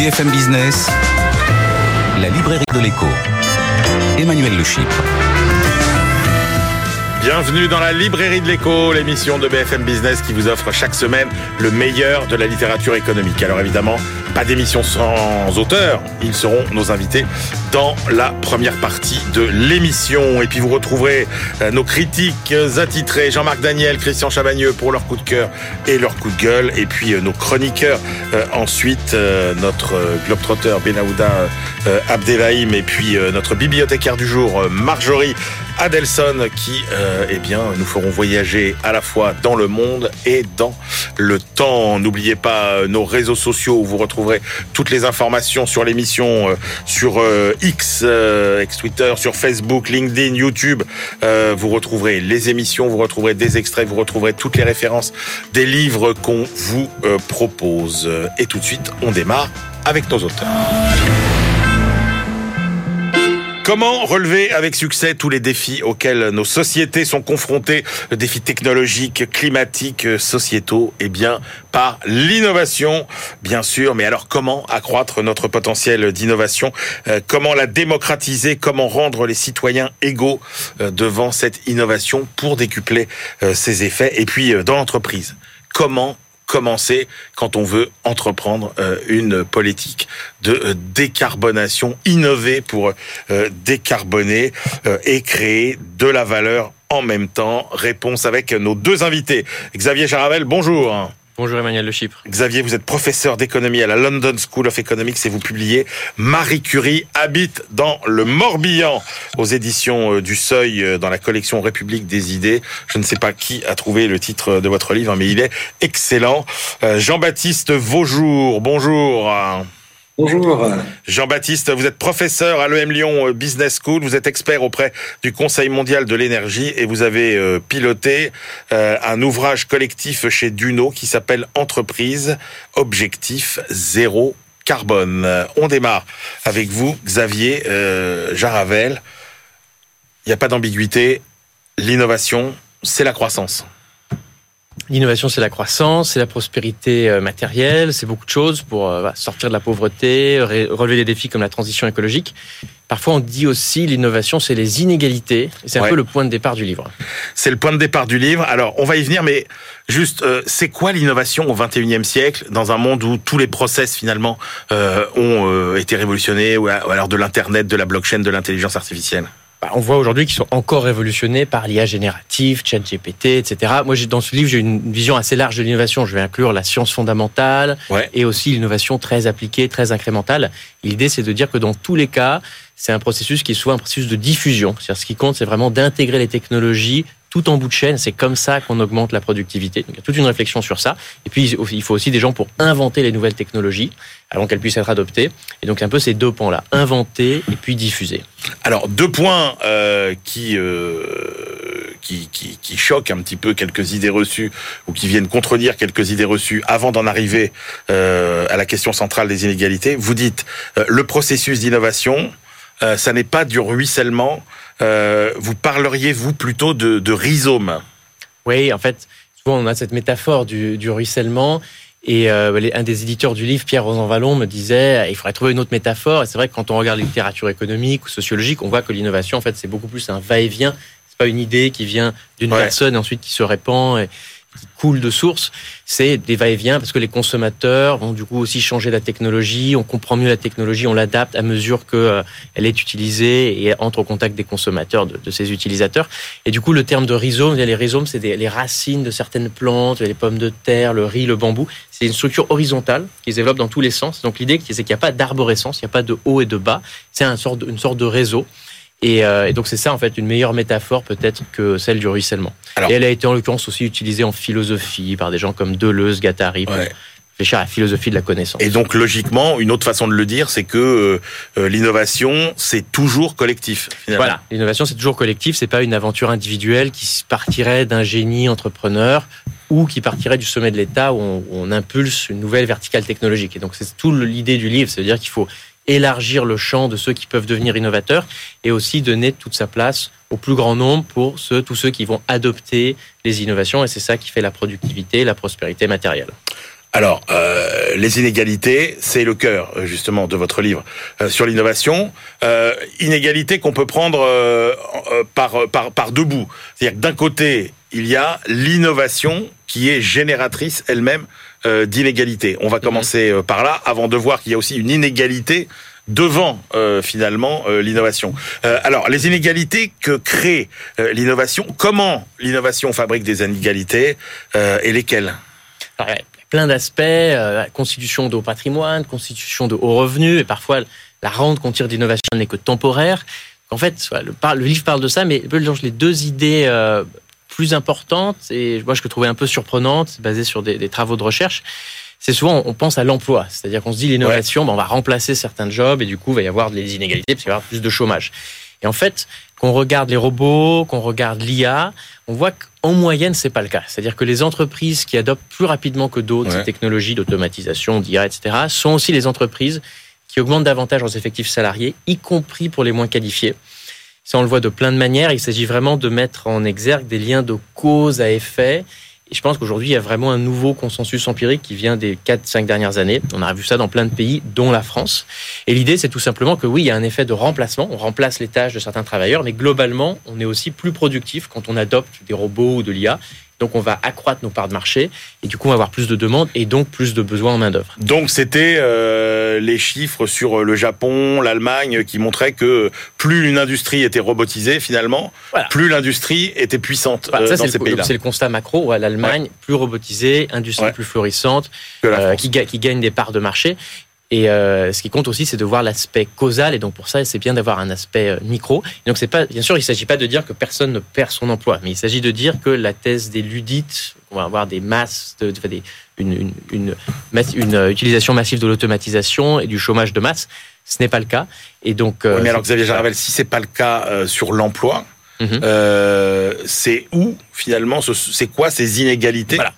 BFM Business, la librairie de l'écho. Emmanuel Le. Bienvenue dans la librairie de l'écho, l'émission de BFM Business qui vous offre chaque semaine le meilleur de la littérature économique. Alors évidemment, pas d'émission sans auteurs, ils seront nos invités dans la première partie de l'émission. Et puis vous retrouverez euh, nos critiques attitrés, Jean-Marc Daniel, Christian Chavagneux pour leur coup de cœur et leur coup de gueule. Et puis euh, nos chroniqueurs euh, ensuite, notre globetrotter Benahouda Abdelhaim et puis notre bibliothécaire du jour Marjorie Adelson qui eh bien, nous feront voyager à la fois dans le monde et dans le temps. N'oubliez pas nos réseaux sociaux où vous retrouverez toutes les informations sur l'émission sur X, euh, X-Twitter, sur Facebook, LinkedIn, YouTube. Euh, vous retrouverez les émissions, vous retrouverez des extraits, vous retrouverez toutes les références des livres qu'on vous euh, propose. Et tout de suite, on démarre avec nos auteurs. Comment relever avec succès tous les défis auxquels nos sociétés sont confrontées, défis technologiques, climatiques, sociétaux Eh bien, par l'innovation, bien sûr. Mais alors, comment accroître notre potentiel d'innovation? Euh, Comment la démocratiser? Comment rendre les citoyens égaux euh, devant cette innovation pour décupler euh, ses effets? Et puis, dans l'entreprise, comment commencer quand on veut entreprendre euh, une politique de euh, décarbonation, innover pour euh, décarboner et créer de la valeur en même temps. Réponse avec nos deux invités. Xavier Jaravel, bonjour. Bonjour Emmanuel Le Chypre. Xavier, vous êtes professeur d'économie à la London School of Economics et vous publiez Marie Curie habite dans le Morbihan aux éditions euh, du Seuil euh, dans la collection République des idées. Je ne sais pas qui a trouvé le titre de votre livre, mais il est excellent. Euh, Jean-Baptiste Vaujour, bonjour. Bonjour. Jean-Baptiste, vous êtes professeur à l'EM Lyon euh, Business School, vous êtes expert auprès du Conseil mondial de l'énergie et vous avez euh, piloté euh, un ouvrage collectif chez Duno qui s'appelle Entreprise, objectif zéro carbone. On démarre avec vous, Xavier Jaravel. Il n'y a pas d'ambiguïté, l'innovation, c'est la croissance. L'innovation, c'est la croissance, c'est la prospérité euh, matérielle, c'est beaucoup de choses pour euh, sortir de la pauvreté, relever des défis comme la transition écologique. Parfois, on dit aussi l'innovation, c'est les inégalités. C'est un peu le point de départ du livre. C'est le point de départ du livre. Alors, on va y venir, mais juste, euh, c'est quoi l'innovation au 21e siècle dans un monde où tous les process finalement ont été révolutionnés, ou à l'heure de l'internet, de la blockchain, de l'intelligence artificielle? Bah, on voit aujourd'hui qu'ils sont encore révolutionnés par l'IA générative, ChatGPT, etc. Moi, dans ce livre, j'ai une vision assez large de l'innovation. Je vais inclure la science fondamentale et aussi l'innovation très appliquée, très incrémentale. L'idée, c'est de dire que dans tous les cas, c'est un processus qui est souvent un processus de diffusion. C'est-à-dire, ce qui compte, c'est vraiment d'intégrer les technologies tout en bout de chaîne. C'est comme ça qu'on augmente la productivité. Donc, il y a toute une réflexion sur ça. Et puis, il faut aussi des gens pour inventer les nouvelles technologies avant qu'elles puissent être adoptées. Et donc, un peu ces deux pans-là, inventer et puis diffuser. Alors, deux points euh, qui, euh, qui, qui, qui, choquent un petit peu quelques idées reçues ou qui viennent contredire quelques idées reçues avant d'en arriver euh, à la question centrale des inégalités. Vous dites, euh, le processus d'innovation, euh, ça n'est pas du ruissellement, euh, vous parleriez, vous, plutôt de, de, rhizome? Oui, en fait, souvent on a cette métaphore du, du ruissellement. Et euh, un des éditeurs du livre, Pierre Rosanvallon, me disait il faudrait trouver une autre métaphore. Et c'est vrai que quand on regarde la littérature économique ou sociologique, on voit que l'innovation, en fait, c'est beaucoup plus un va-et-vient. C'est pas une idée qui vient d'une personne et ensuite qui se répand. Et, qui coule de source, c'est des va-et-vient parce que les consommateurs vont du coup aussi changer la technologie, on comprend mieux la technologie, on l'adapte à mesure qu'elle euh, est utilisée et entre au contact des consommateurs, de, de, ses utilisateurs. Et du coup, le terme de rhizome, les rhizomes, c'est les racines de certaines plantes, les pommes de terre, le riz, le bambou. C'est une structure horizontale qui se développe dans tous les sens. Donc l'idée, c'est qu'il n'y a pas d'arborescence, il n'y a pas de haut et de bas. C'est une sorte de réseau. Euh, et, donc c'est ça en fait une meilleure métaphore peut-être que celle du ruissellement. et elle a été en l'occurrence aussi utilisée en philosophie par des gens comme Deleuze, Guattari. Réfléchir à la philosophie de la connaissance. Et donc logiquement, une autre façon de le dire, c'est que euh, euh, l'innovation, c'est toujours collectif. Finalement. Voilà, l'innovation, c'est toujours collectif. C'est pas une aventure individuelle qui partirait d'un génie entrepreneur ou qui partirait du sommet de l'État où on, on, impulse une nouvelle verticale technologique. Et donc c'est tout l'idée du livre, c'est-à-dire qu'il faut élargir le champ de ceux qui peuvent devenir innovateurs et aussi donner toute sa place au plus grand nombre pour ceux, tous ceux qui vont adopter les innovations. Et c'est ça qui fait la productivité, la prospérité matérielle. Alors, euh, les inégalités, c'est le cœur justement de votre livre euh, sur l'innovation. Euh, inégalités qu'on peut prendre par, par, par deux bouts. C'est-à-dire que d'un côté, il y a l'innovation qui est génératrice elle-même euh, d'inégalités. On va commencer euh, par là, avant de voir qu'il y a aussi une inégalité devant euh, finalement euh, l'innovation. Euh, alors, les inégalités que crée l'innovation, comment l'innovation fabrique des inégalités et lesquelles? Alors, il y a plein d'aspects, constitution de haut patrimoine, constitution de haut revenu, et parfois la rente qu'on tire d'innovation n'est que temporaire. En fait, le, livre parle de ça, mais les deux idées plus importantes, et moi je le trouvais un peu surprenante, basée sur des, des travaux de recherche. C'est souvent, on pense à l'emploi, c'est-à-dire qu'on se dit l'innovation, ben, on va remplacer certains jobs, et du coup, il va y avoir des inégalités, parce qu'il va y avoir plus de chômage. Et en fait, qu'on regarde les robots, qu'on regarde l'IA, on voit qu'en moyenne, c'est pas le cas. C'est-à-dire que les entreprises qui adoptent plus rapidement que d'autres Ouais. ces technologies d'automatisation, d'IA, etc., sont aussi les entreprises qui augmentent davantage leurs effectifs salariés, y compris pour les moins qualifiés. Ça, on le voit de plein de manières. Il s'agit vraiment de mettre en exergue des liens de cause à effet. Et je pense qu'aujourd'hui, il y a vraiment un nouveau consensus empirique qui vient des 4-5 dernières années. On a vu ça dans plein de pays, dont la France. Et l'idée, c'est tout simplement que oui, il y a un effet de remplacement. On remplace les tâches de certains travailleurs, mais globalement, on est aussi plus productif quand on adopte des robots ou de l'IA. Donc, on va accroître nos parts de marché et du coup, on va avoir plus de demandes et donc plus de besoins en main-d'œuvre. Donc c'était euh, les chiffres sur le Japon, l'Allemagne qui montraient que plus une industrie était robotisée finalement, Voilà. plus l'industrie était puissante euh, dans c'est ces le, pays-là. c'est le constat macro. Ouais, L'Allemagne, plus robotisée, industrie Ouais. plus florissante, euh, qui gagne des parts de marché. Et euh, ce qui compte aussi, c'est de voir l'aspect causal. Et donc pour ça, c'est bien d'avoir un aspect euh, micro. Et donc c'est pas, bien sûr, il ne s'agit pas de dire que personne ne perd son emploi, mais il s'agit de dire que la thèse des ludites, on va avoir des masses, de, de- des, une, une, une, masse- une, euh, utilisation massive de l'automatisation et du chômage de masse, ce n'est pas le cas. Et donc, euh, Oui, mais alors Xavier Jaravel, si c'est pas le cas euh, sur l'emploi, euh, c'est où finalement, ce- c'est quoi ces inégalités? Voilà.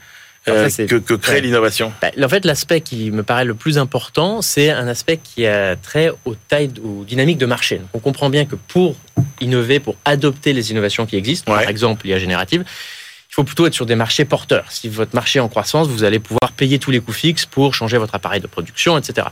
Euh, ça, que, que crée ouais. l'innovation Bah, en fait, l'aspect qui me paraît le plus important, c'est un aspect qui a trait aux tailles, aux dynamiques de marché. Donc, on comprend bien que pour innover, pour adopter les innovations qui existent, Ouais. par exemple l'IA générative, il faut plutôt être sur des marchés porteurs. Si votre marché est en croissance, vous allez pouvoir payer tous les coûts fixes pour changer votre appareil de production, etc.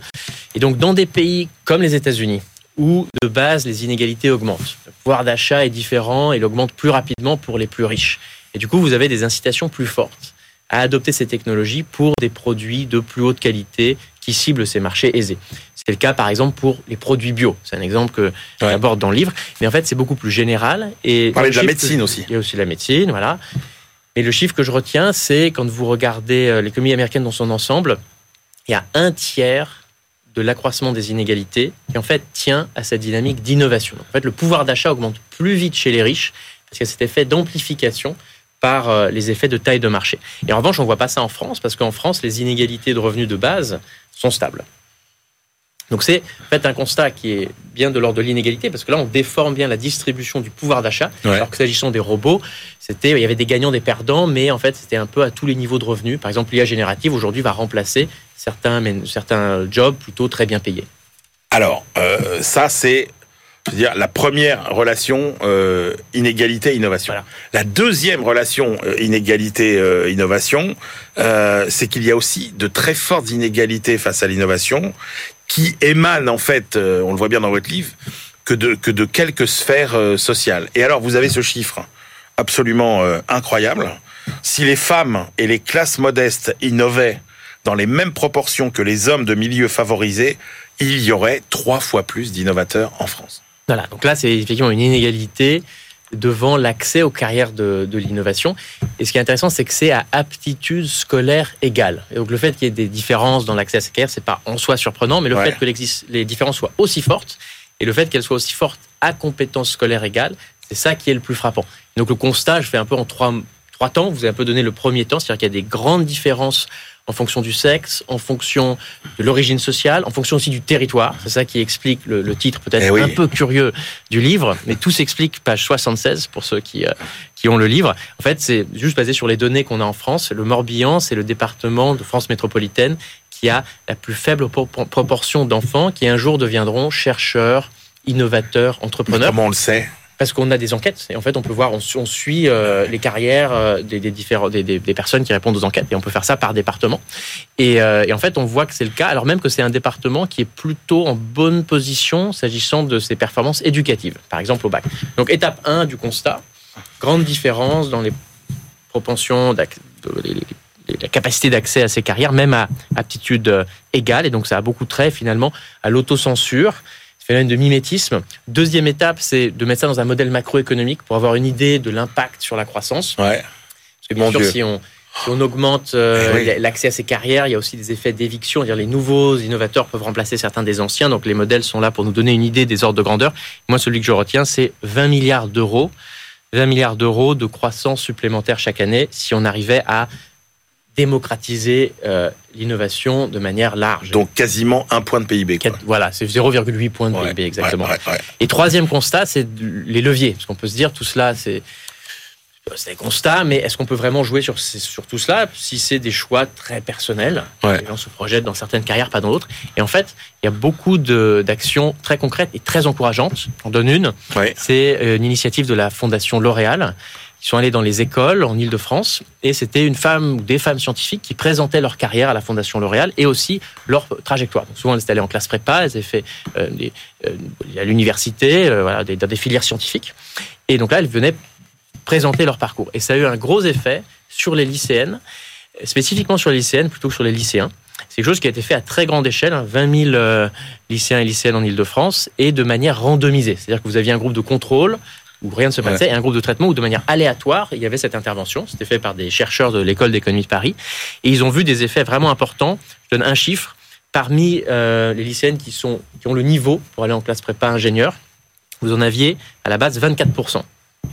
Et donc, dans des pays comme les États-Unis, où de base les inégalités augmentent, le pouvoir d'achat est différent et il augmente plus rapidement pour les plus riches. Et du coup, vous avez des incitations plus fortes à adopter ces technologies pour des produits de plus haute qualité qui ciblent ces marchés aisés. C'est le cas, par exemple, pour les produits bio. C'est un exemple que Ouais. j'aborde dans le livre. Mais en fait, c'est beaucoup plus général. Et parlait de la médecine que- aussi. Il y a aussi la médecine, voilà. Mais le chiffre que je retiens, c'est quand vous regardez euh, l'économie américaine dans son ensemble, il y a un tiers de l'accroissement des inégalités qui en fait tient à cette dynamique d'innovation. En fait, le pouvoir d'achat augmente plus vite chez les riches parce qu'il y a cet effet d'amplification par euh, les effets de taille de marché. Et en revanche, on ne voit pas ça en France parce qu'en France, les inégalités de revenus de base sont stables. Donc c'est en fait un constat qui est bien de l'ordre de l'inégalité parce que là on déforme bien la distribution du pouvoir d'achat Ouais. alors que s'agissant des robots c'était il y avait des gagnants des perdants mais en fait c'était un peu à tous les niveaux de revenus par exemple l'IA générative aujourd'hui va remplacer certains jobs plutôt très bien payés Alors, euh, ça, c'est je veux dire, la première relation euh, inégalité-innovation. Voilà. La deuxième relation euh, inégalité-innovation, euh, c'est qu'il y a aussi de très fortes inégalités face à l'innovation qui émanent, en fait, euh, on le voit bien dans votre livre, que de, que de quelques sphères euh, sociales. Et alors, vous avez ce chiffre absolument euh, incroyable. Si les femmes et les classes modestes innovaient dans les mêmes proportions que les hommes de milieux favorisés, il y aurait trois fois plus d'innovateurs en France. Voilà, donc là, c'est effectivement une inégalité devant l'accès aux carrières de, de l'innovation. Et ce qui est intéressant, c'est que c'est à aptitude scolaire égale. Et donc le fait qu'il y ait des différences dans l'accès à ces carrières, c'est pas en soi surprenant, mais le Ouais. fait que les différences soient aussi fortes et le fait qu'elles soient aussi fortes à compétences scolaires égales, c'est ça qui est le plus frappant. Donc le constat, je fais un peu en trois, trois temps. Vous avez un peu donné le premier temps, c'est-à-dire qu'il y a des grandes différences en fonction du sexe, en fonction de l'origine sociale, en fonction aussi du territoire. C'est ça qui explique le, le titre peut-être Eh oui. un peu curieux du livre, mais tout s'explique, page 76 pour ceux qui, euh, qui ont le livre. En fait, c'est juste basé sur les données qu'on a en France. Le Morbihan, c'est le département de France métropolitaine qui a la plus faible pro- pro- proportion d'enfants qui un jour deviendront chercheurs, innovateurs, entrepreneurs. Comment on le sait parce qu'on a des enquêtes et en fait on peut voir, on, suit euh, les carrières euh, des, des personnes qui répondent aux enquêtes et on peut faire ça par département. Et, euh, et en fait on voit que c'est le cas, alors même que c'est un département qui est plutôt en bonne position s'agissant de ses performances éducatives, par exemple au bac. Donc étape 1 du constat, grande différence dans les propensions, la capacité d'accès à ces carrières, même à aptitude égale, et donc ça a beaucoup trait finalement à l'autocensure phénomène de mimétisme. Deuxième étape, c'est de mettre ça dans un modèle macroéconomique pour avoir une idée de l'impact sur la croissance. Ouais. Parce que bien Mon sûr, Dieu. si on, si on augmente euh, Eh oui. l'accès à ces carrières, il y a aussi des effets d'éviction. Les nouveaux innovateurs peuvent remplacer certains des anciens. Donc les modèles sont là pour nous donner une idée des ordres de grandeur. Moi, celui que je retiens, c'est 20 milliards d'euros. 20 milliards d'euros de croissance supplémentaire chaque année si on arrivait à démocratiser euh, l'innovation de manière large. Donc quasiment un point de PIB. Quoi. Voilà, c'est 0,8 points de Ouais, PIB exactement. ouais, ouais, ouais. Et troisième constat, c'est les leviers. Parce qu'on peut se dire, tout cela, c'est c'est des constats, mais est-ce qu'on peut vraiment jouer sur, sur tout cela si c'est des choix très personnels? Ouais. Les gens se projettent dans certaines carrières, pas dans d'autres. Et en fait, il y a beaucoup d'actions très concrètes et très encourageantes. On donne une, Ouais. c'est euh, une initiative de la Fondation L'Oréal. Ils sont allés dans les écoles en Ile-de-France et c'était une femme ou des femmes scientifiques qui présentaient leur carrière à la Fondation L'Oréal et aussi leur trajectoire. Donc souvent, elles étaient allées en classe prépa, elles avaient fait euh, euh, à l'université, euh, voilà, dans des filières scientifiques. Et donc là, elles venaient présenter leur parcours. Et ça a eu un gros effet sur les lycéennes, spécifiquement sur les lycéennes plutôt que sur les lycéens. C'est quelque chose qui a été fait à très grande échelle, hein, 20 000 euh, lycéens et lycéennes en Ile-de-France, et de manière randomisée. C'est-à-dire que vous aviez un groupe de contrôle où rien ne se passait, et un groupe de traitement où de manière aléatoire, il y avait cette intervention. C'était fait par des chercheurs de l'école d'économie de Paris. Et ils ont vu des effets vraiment importants. Je donne un chiffre. Parmi euh, les lycéennes qui, sont, qui ont le niveau pour aller en classe prépa ingénieur, vous en aviez à la base 24%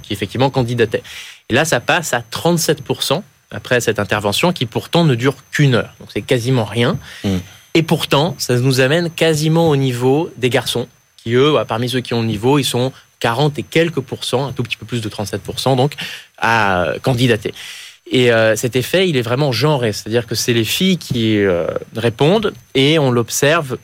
qui effectivement candidataient. Et là, ça passe à 37% après cette intervention qui pourtant ne dure qu'une heure. Donc c'est quasiment rien. Mm. Et pourtant, ça nous amène quasiment au niveau des garçons qui, eux, bah, parmi ceux qui ont le niveau, ils sont 40 et quelques pourcents, un tout petit peu plus de 37%, donc, à candidater. Et euh, cet effet, il est vraiment genré, c'est-à-dire que c'est les filles qui euh, répondent et on l'observe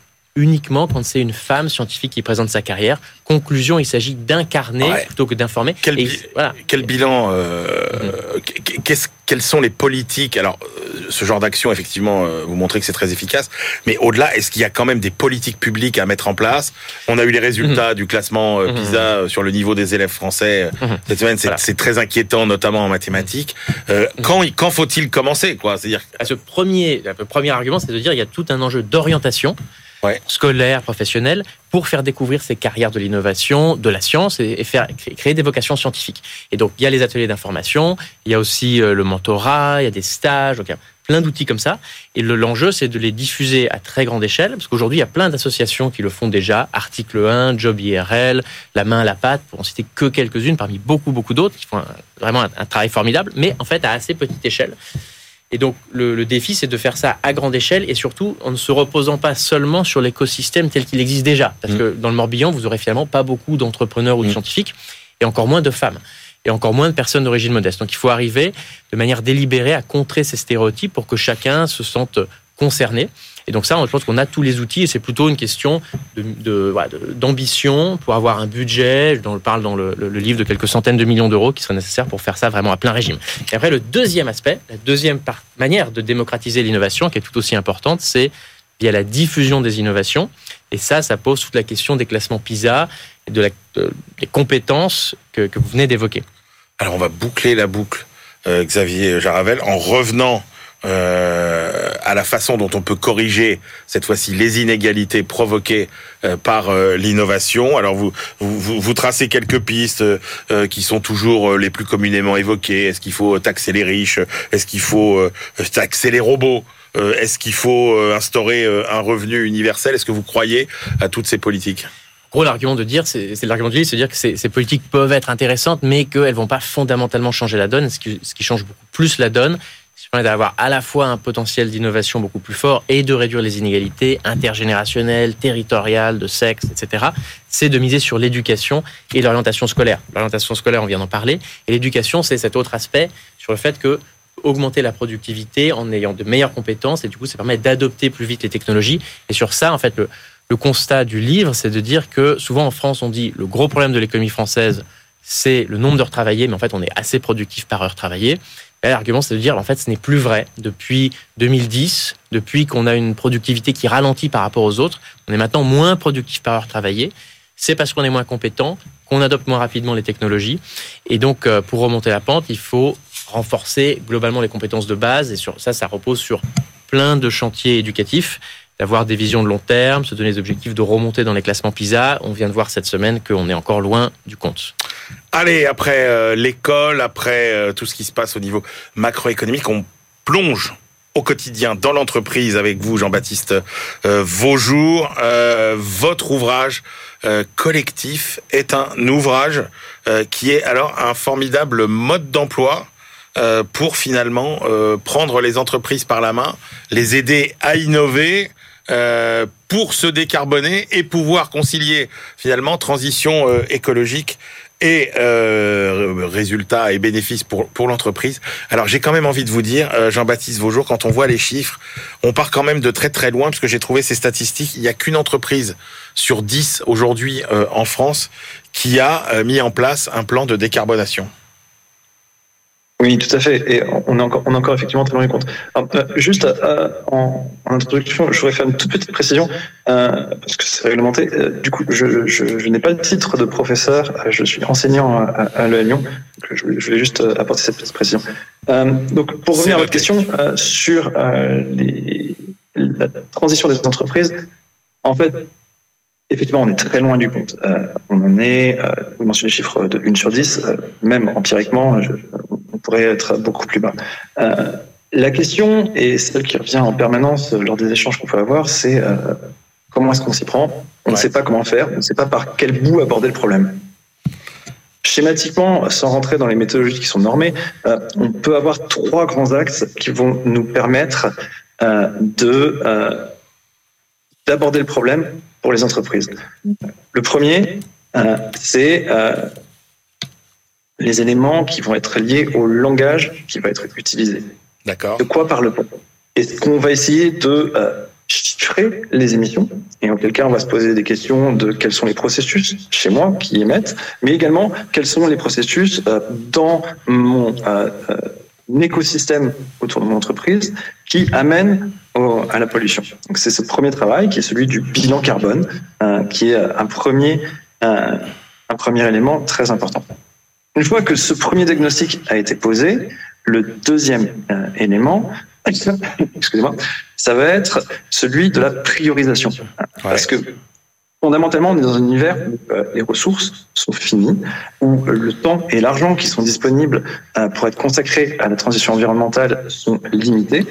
uniquement quand c'est une femme scientifique qui présente sa carrière. Conclusion, il s'agit d'incarner Ouais. plutôt que d'informer. Quel Et bi- voilà. Quel bilan euh, qu- qu'est-ce- Quelles sont les politiques? Alors, euh, ce genre d'action, effectivement, euh, vous montrez que c'est très efficace. Mais au-delà, est-ce qu'il y a quand même des politiques publiques à mettre en place? On a eu les résultats du classement Mhm. PISA sur le niveau des élèves français Mhm. cette semaine. C'est Voilà. très inquiétant, notamment en mathématiques. Euh, quand quand faut-il commencer quoi? C'est-à-dire À ce premier, le premier argument, c'est de dire qu'il y a tout un enjeu d'orientation Ouais. scolaire, professionnelle, pour faire découvrir ces carrières de l'innovation, de la science et, faire créer- des vocations scientifiques. Et donc, il y a les ateliers d'information, il y a aussi euh, le mentorat, il y a des stages, donc il y a plein d'outils comme ça. Et le- l'enjeu, c'est de les diffuser à très grande échelle, parce qu'aujourd'hui, il y a plein d'associations qui le font déjà. Article 1, Job IRL, La main à la pâte, pour en citer que quelques-unes parmi beaucoup, beaucoup d'autres qui font vraiment un travail formidable, mais en fait à assez petite échelle. Et donc, le, le défi, c'est de faire ça à grande échelle et surtout en ne se reposant pas seulement sur l'écosystème tel qu'il existe déjà. Parce Mm. que dans le Morbihan, vous aurez finalement pas beaucoup d'entrepreneurs ou de Mm. scientifiques et encore moins de femmes et encore moins de personnes d'origine modeste. Donc, il faut arriver de manière délibérée à contrer ces stéréotypes pour que chacun se sente concerné. Et donc ça, je pense qu'on a tous les outils et c'est plutôt une question d'ambition pour avoir un budget, dont on parle dans le, livre de quelques centaines de millions d'euros qui seraient nécessaires pour faire ça vraiment à plein régime. Et après, le deuxième aspect, la deuxième manière de démocratiser l'innovation, qui est tout aussi importante, c'est via la diffusion des innovations. Et ça, ça pose toute la question des classements PISA et des compétences que, que vous venez d'évoquer. Alors on va boucler la boucle, euh, Xavier Jaravel, en revenant euh, à la façon dont on peut corriger cette fois-ci les inégalités provoquées euh, par euh, l'innovation. Alors vous, vous vous tracez quelques pistes euh, qui sont toujours les plus communément évoquées. Est-ce qu'il faut taxer les riches? Est-ce qu'il faut taxer les robots? Est-ce qu'il faut instaurer un revenu universel? Est-ce que vous croyez à toutes ces politiques? Gros, l'argument de dire, c'est l'argument de dire, c'est de dire que ces, ces politiques peuvent être intéressantes, mais qu'elles vont pas fondamentalement changer la donne. Ce qui, ce qui change beaucoup plus la donne, c'est d'avoir à la fois un potentiel d'innovation beaucoup plus fort et de réduire les inégalités intergénérationnelles, territoriales, de sexe, etc. C'est de miser sur l'éducation et l'orientation scolaire. L'orientation scolaire, on vient d'en parler, et l'éducation, c'est cet autre aspect sur le fait que augmenter la productivité en ayant de meilleures compétences et du coup ça permet d'adopter plus vite les technologies et sur ça en fait le, le constat du livre c'est de dire que souvent en France on dit le gros problème de l'économie française c'est le nombre d'heures travaillées, mais en fait, on est assez productif par heure travaillée. L'argument, c'est de dire, en fait, ce n'est plus vrai. Depuis 2010, depuis qu'on a une productivité qui ralentit par rapport aux autres, on est maintenant moins productif par heure travaillée. C'est parce qu'on est moins compétent, qu'on adopte moins rapidement les technologies. Et donc, euh, pour remonter la pente, il faut renforcer globalement les compétences de base. Et sur ça, ça repose sur plein de chantiers éducatifs d'avoir des visions de long terme, se donner des objectifs de remonter dans les classements PISA. On vient de voir cette semaine qu'on est encore loin du compte. Allez, après euh, l'école, après euh, tout ce qui se passe au niveau macroéconomique, on plonge au quotidien dans l'entreprise avec vous, Jean-Baptiste euh, Vaujour. Euh, votre ouvrage collectif est un ouvrage qui est alors un formidable mode d'emploi pour finalement prendre les entreprises par la main, les aider à innover, euh, pour se décarboner et pouvoir concilier finalement transition euh, écologique et euh, résultats et bénéfices pour, pour l'entreprise. Alors j'ai quand même envie de vous dire, euh, Jean-Baptiste Vaujour, quand on voit les chiffres, on part quand même de très très loin, parce que j'ai trouvé ces statistiques, il n'y a qu'une entreprise sur 10 aujourd'hui en France qui a mis en place un plan de décarbonation. Oui, tout à fait. Et on est encore, on est encore effectivement très loin du compte. Euh, juste euh, en, introduction, je voudrais faire une toute petite précision, euh, parce que c'est réglementé. du coup, je, n'ai pas le titre de professeur, je suis enseignant à, à Lyon. Je, voulais juste apporter cette petite précision. donc, pour revenir à votre question sur la transition des entreprises, en fait, Effectivement, on est très loin du compte. on en est, vous mentionnez le chiffre de 1 sur 10, même empiriquement, je, pourrait être beaucoup plus bas. Euh, la question, et celle qui revient en permanence lors des échanges qu'on peut avoir, c'est euh, comment est-ce qu'on s'y prend? On ne sait pas comment faire, on ne sait pas par quel bout aborder le problème. Schématiquement, sans rentrer dans les méthodologies qui sont normées, euh, on peut avoir trois grands axes qui vont nous permettre de d'aborder le problème pour les entreprises. Le premier, c'est les éléments qui vont être liés au langage qui va être utilisé. D'accord. De quoi parle-t-on? Est-ce qu'on va essayer de euh, chiffrer les émissions? Et en quel cas, on va se poser des questions de quels sont les processus chez moi qui émettent, mais également quels sont les processus euh, dans mon euh, écosystème autour de mon entreprise qui amènent à la pollution. Donc c'est ce premier travail qui est celui du bilan carbone, qui est un premier, un premier élément très important. Une fois que ce premier diagnostic a été posé, le deuxième euh, élément, excusez-moi, ça va être celui de la priorisation. Parce que fondamentalement, on est dans un univers où euh, les ressources sont finies, où le temps et l'argent qui sont disponibles euh, pour être consacrés à la transition environnementale sont limités.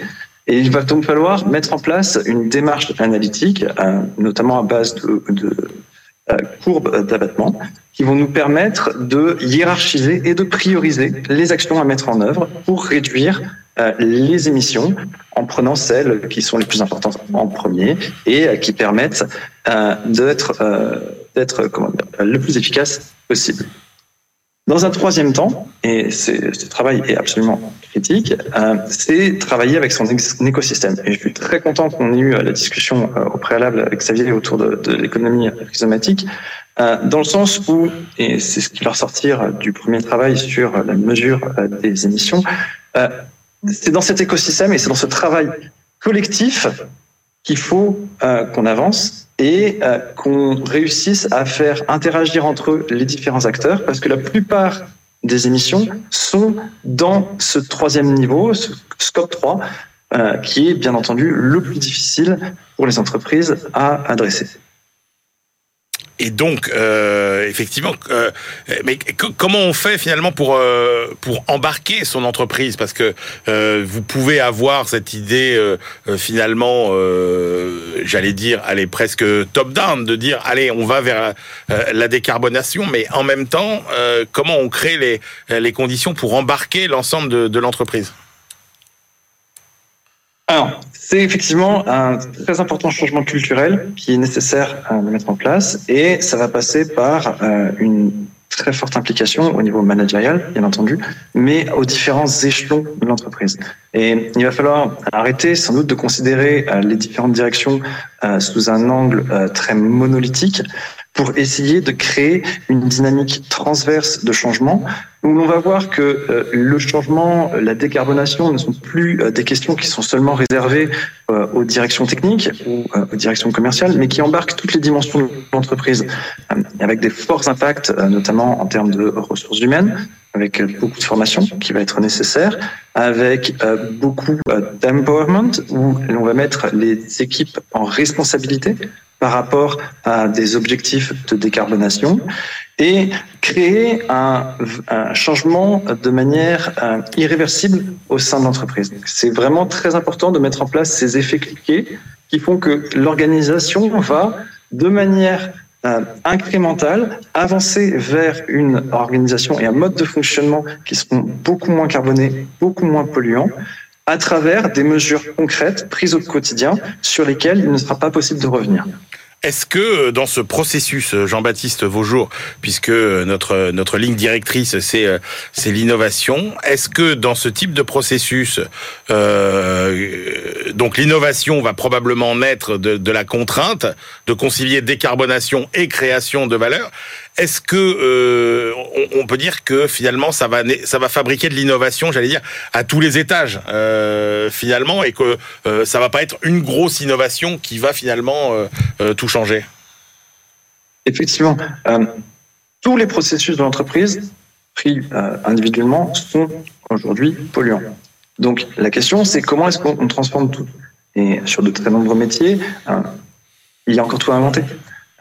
Et il va donc falloir mettre en place une démarche analytique, notamment à base de courbes d'abattement, qui vont nous permettre de hiérarchiser et de prioriser les actions à mettre en œuvre pour réduire euh, les émissions en prenant celles qui sont les plus importantes en premier et euh, qui permettent euh, d'être d'être le plus efficace possible. Dans un troisième temps, et ce travail est absolument critique, c'est travailler avec son écosystème. Et je suis très content qu'on ait eu la discussion au préalable avec Xavier autour de, l'économie rhizomatique, euh, dans le sens où, et c'est ce qui va ressortir du premier travail sur la mesure euh, des émissions, euh, c'est dans cet écosystème et c'est dans ce travail collectif qu'il faut qu'on avance et qu'on réussisse à faire interagir entre eux les différents acteurs, parce que la plupart des émissions sont dans ce troisième niveau, ce scope 3, qui est bien entendu le plus difficile pour les entreprises à adresser. Et donc, euh, effectivement, euh, mais comment on fait finalement pour euh, pour embarquer son entreprise? Parce que vous pouvez avoir cette idée finalement, j'allais dire, allez presque top down, de dire allez, on va vers la décarbonation, mais en même temps, comment on crée les les conditions pour embarquer l'ensemble de, de l'entreprise? Alors, c'est effectivement un très important changement culturel qui est nécessaire à mettre en place et ça va passer par euh, une très forte implication au niveau managérial, bien entendu, mais aux différents échelons de l'entreprise. Et il va falloir arrêter sans doute de considérer euh, les différentes directions euh, sous un angle très monolithique pour essayer de créer une dynamique transverse de changement où l'on va voir que euh, le changement, la décarbonation ne sont plus euh, des questions qui sont seulement réservées euh, aux directions techniques ou aux directions commerciales, mais qui embarquent toutes les dimensions de l'entreprise, avec des forts impacts, notamment en termes de ressources humaines, avec beaucoup de formation qui va être nécessaire, avec beaucoup d'empowerment, où l'on va mettre les équipes en responsabilité par rapport à des objectifs de décarbonation et créer un, changement de manière euh, irréversible au sein de l'entreprise. C'est vraiment très important de mettre en place ces effets cliqués qui font que l'organisation va de manière euh, incrémentale avancer vers une organisation et un mode de fonctionnement qui seront beaucoup moins carbonés, beaucoup moins polluants à travers des mesures concrètes prises au quotidien sur lesquelles il ne sera pas possible de revenir. Est-ce que euh, dans ce processus, euh, Jean-Baptiste Vaujour, puisque euh, notre ligne directrice c'est l'innovation, est-ce que dans ce type de processus, donc l'innovation va probablement naître de, de la contrainte de concilier décarbonation et création de valeur est-ce que euh, on, peut dire que finalement ça va ça va fabriquer de l'innovation, j'allais dire, à tous les étages euh, finalement, et que euh, ça va pas être une grosse innovation qui va finalement tout changer? Effectivement, tous les processus de l'entreprise pris individuellement sont aujourd'hui polluants. Donc la question, c'est comment est-ce qu'on transforme tout? Et sur de très nombreux métiers, il y a encore tout à inventer.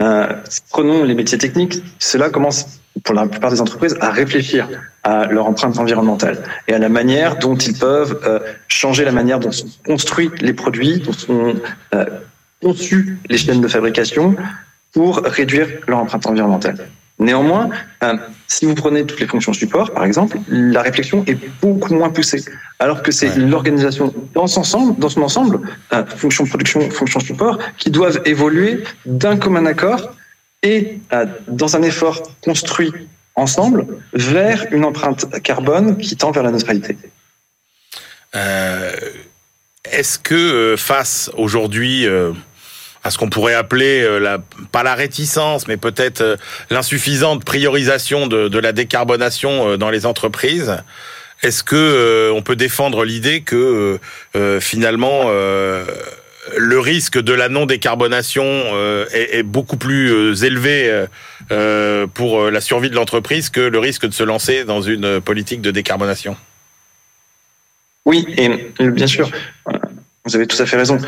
Euh, prenons les métiers techniques. Cela commence pour la plupart des entreprises à réfléchir à leur empreinte environnementale et à la manière dont ils peuvent euh, changer la manière dont sont construits les produits, dont sont euh, conçues les chaînes de fabrication pour réduire leur empreinte environnementale. Néanmoins, euh, si vous prenez toutes les fonctions support, par exemple, la réflexion est beaucoup moins poussée. Alors que c'est l'organisation dans son ensemble, dans son ensemble euh, fonction production, fonction support, qui doivent évoluer d'un commun accord et euh, dans un effort construit ensemble vers une empreinte carbone qui tend vers la neutralité. Est-ce que face aujourd'hui à ce qu'on pourrait appeler euh, la, pas la réticence, mais peut-être euh, l'insuffisante priorisation de, de, la décarbonation euh, dans les entreprises. Est-ce que on peut défendre l'idée que finalement le risque de la non décarbonation est, est, beaucoup plus élevé pour la survie de l'entreprise que le risque de se lancer dans une politique de décarbonation? Oui, et bien sûr, vous avez tout à fait raison.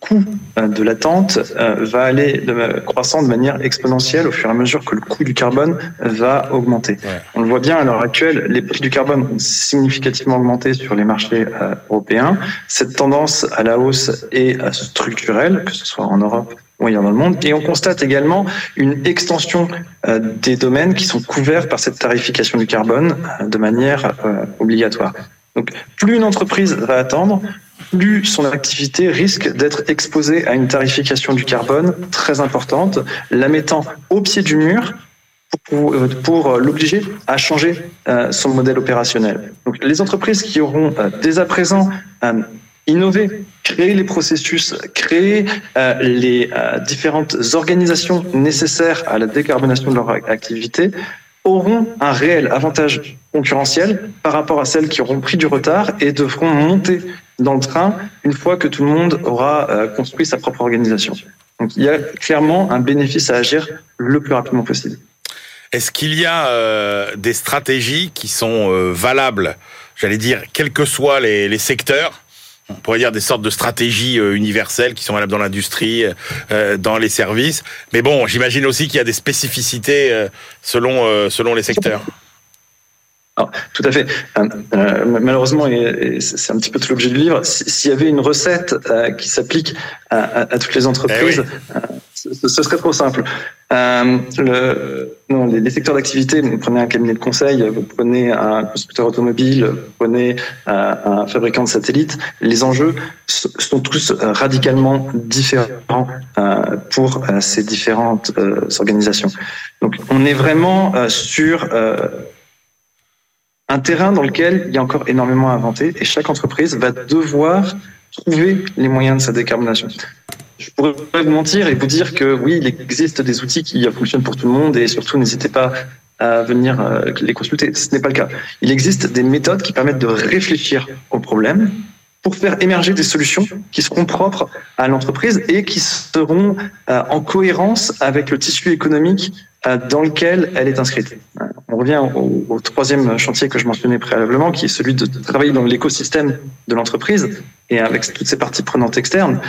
Coût euh, de l'attente euh, va aller de, croissant de manière exponentielle au fur et à mesure que le coût du carbone va augmenter. On le voit bien à l'heure actuelle, les prix du carbone ont significativement augmenté sur les marchés euh, européens. Cette tendance à la hausse est structurelle, que ce soit en Europe ou ailleurs dans le monde. Et on constate également une extension des domaines qui sont couverts par cette tarification du carbone de manière obligatoire. Donc, plus une entreprise va attendre, plus son activité risque d'être exposée à une tarification du carbone très importante, la mettant au pied du mur pour, pour l'obliger à changer euh, son modèle opérationnel. Donc, les entreprises qui auront euh, dès à présent euh, innové, créé les processus, créé les différentes organisations nécessaires à la décarbonation de leur activité, auront un réel avantage concurrentiel par rapport à celles qui auront pris du retard et devront monter dans le train une fois que tout le monde aura euh, construit sa propre organisation. Donc il y a clairement un bénéfice à agir le plus rapidement possible. Est-ce qu'il y a euh, des stratégies qui sont euh, valables, j'allais dire, quels que soient les, les, secteurs? On pourrait dire des sortes de stratégies universelles qui sont valables dans l'industrie, dans les services. Mais bon, j'imagine aussi qu'il y a des spécificités selon, selon les secteurs tout à fait. Euh, euh, malheureusement, et, c'est un petit peu tout l'objet du livre, s'il y avait une recette euh, qui s'applique à, toutes les entreprises, eh ce, serait trop simple. Le, non, les, secteurs d'activité, vous prenez un cabinet de conseil, vous prenez un constructeur automobile, vous prenez un fabricant de satellites, les enjeux sont tous radicalement différents pour ces différentes organisations. Donc, on est vraiment sur un terrain dans lequel il y a encore énormément à inventer et chaque entreprise va devoir trouver les moyens de sa décarbonation. je pourrais pas vous mentir et vous dire que oui, il existe des outils qui fonctionnent pour tout le monde et surtout n'hésitez pas à venir euh, les consulter. Ce n'est pas le cas. Il existe des méthodes qui permettent de réfléchir au problème pour faire émerger des solutions qui seront propres à l'entreprise et qui seront euh, en cohérence avec le tissu économique euh, dans lequel elle est inscrite. On revient au, troisième chantier que je mentionnais préalablement, qui est celui de travailler dans l'écosystème de l'entreprise et avec toutes ces parties prenantes externes.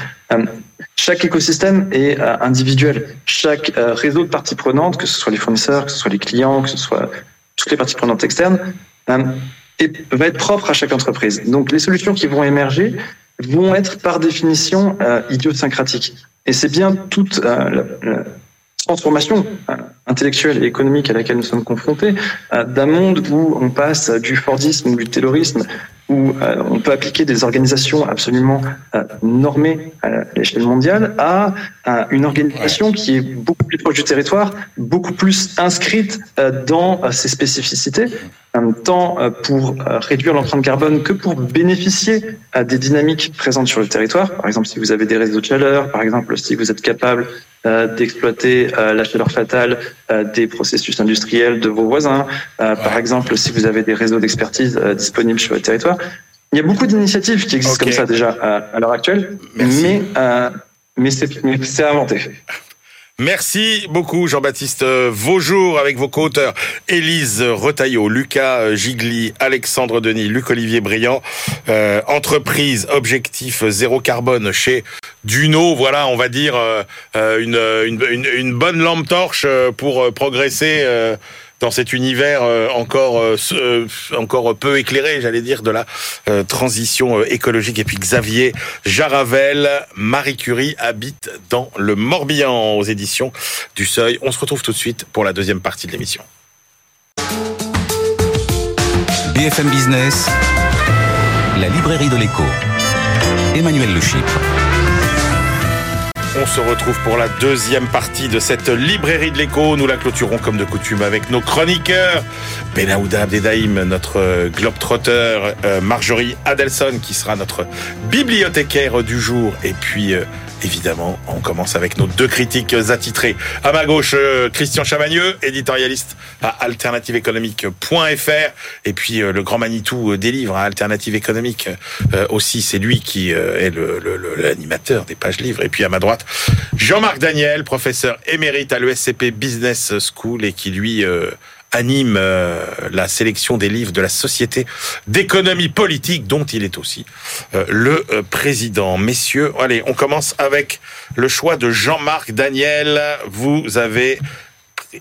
Chaque écosystème est euh, individuel. Chaque euh, réseau de parties prenantes, que ce soit les fournisseurs, que ce soit les clients, que ce soit toutes les parties prenantes externes, euh, va être propre à chaque entreprise. Donc les solutions qui vont émerger vont être par définition idiosyncratiques. Et c'est bien toute la, transformation intellectuelle et économique à laquelle nous sommes confrontés, d'un monde où on passe du Fordisme ou du Taylorisme où euh, on peut appliquer des organisations absolument euh, normées à l'échelle mondiale à, une organisation qui est beaucoup plus proche du territoire, beaucoup plus inscrite euh, dans ses spécificités, tant pour réduire l'empreinte carbone que pour bénéficier des dynamiques présentes sur le territoire. Par exemple, si vous avez des réseaux de chaleur, par exemple, si vous êtes capable d'exploiter la chaleur fatale des processus industriels de vos voisins, par exemple, si vous avez des réseaux d'expertise disponibles sur le territoire, il y a beaucoup d'initiatives qui existent comme ça déjà à, l'heure actuelle, mais, euh, mais c'est inventé. Merci beaucoup Jean-Baptiste Vaujour avec vos co-auteurs Élise Retaillot, Lucas Gigli, Alexandre Denis, Luc-Olivier Briand. Euh, entreprise objectif zéro carbone chez Duno. Voilà, on va dire euh, une, une, une, bonne lampe torche pour progresser dans cet univers euh, encore euh, euh, encore peu éclairé, j'allais dire, de la transition écologique. Et puis Xavier Jaravel, Marie Curie habite dans le Morbihan aux éditions du Seuil. On se retrouve tout de suite pour la deuxième partie de l'émission. BFM Business, la librairie de l'écho. Emmanuel Le on se retrouve pour la deuxième partie de cette librairie de l'écho. Nous la clôturons comme de coutume avec nos chroniqueurs. Benaouda Abdedaïm, notre globetrotter, euh, Marjorie Adelson qui sera notre bibliothécaire du jour et puis euh, évidemment, on commence avec nos deux critiques attitrés. À ma gauche, euh, Christian Chavagneux, éditorialiste à alternativeéconomique.fr et puis euh, le grand Manitou des livres à Alternative Économique euh, aussi, c'est lui qui est l'animateur des pages livres. Et puis à ma droite, Jean-Marc Daniel, professeur émérite à l'ESCP Business School et qui lui anime euh, la sélection des livres de la Société d'économie politique dont il est aussi euh, le euh, président. Messieurs, allez, on commence avec le choix de Jean-Marc Daniel. Vous avez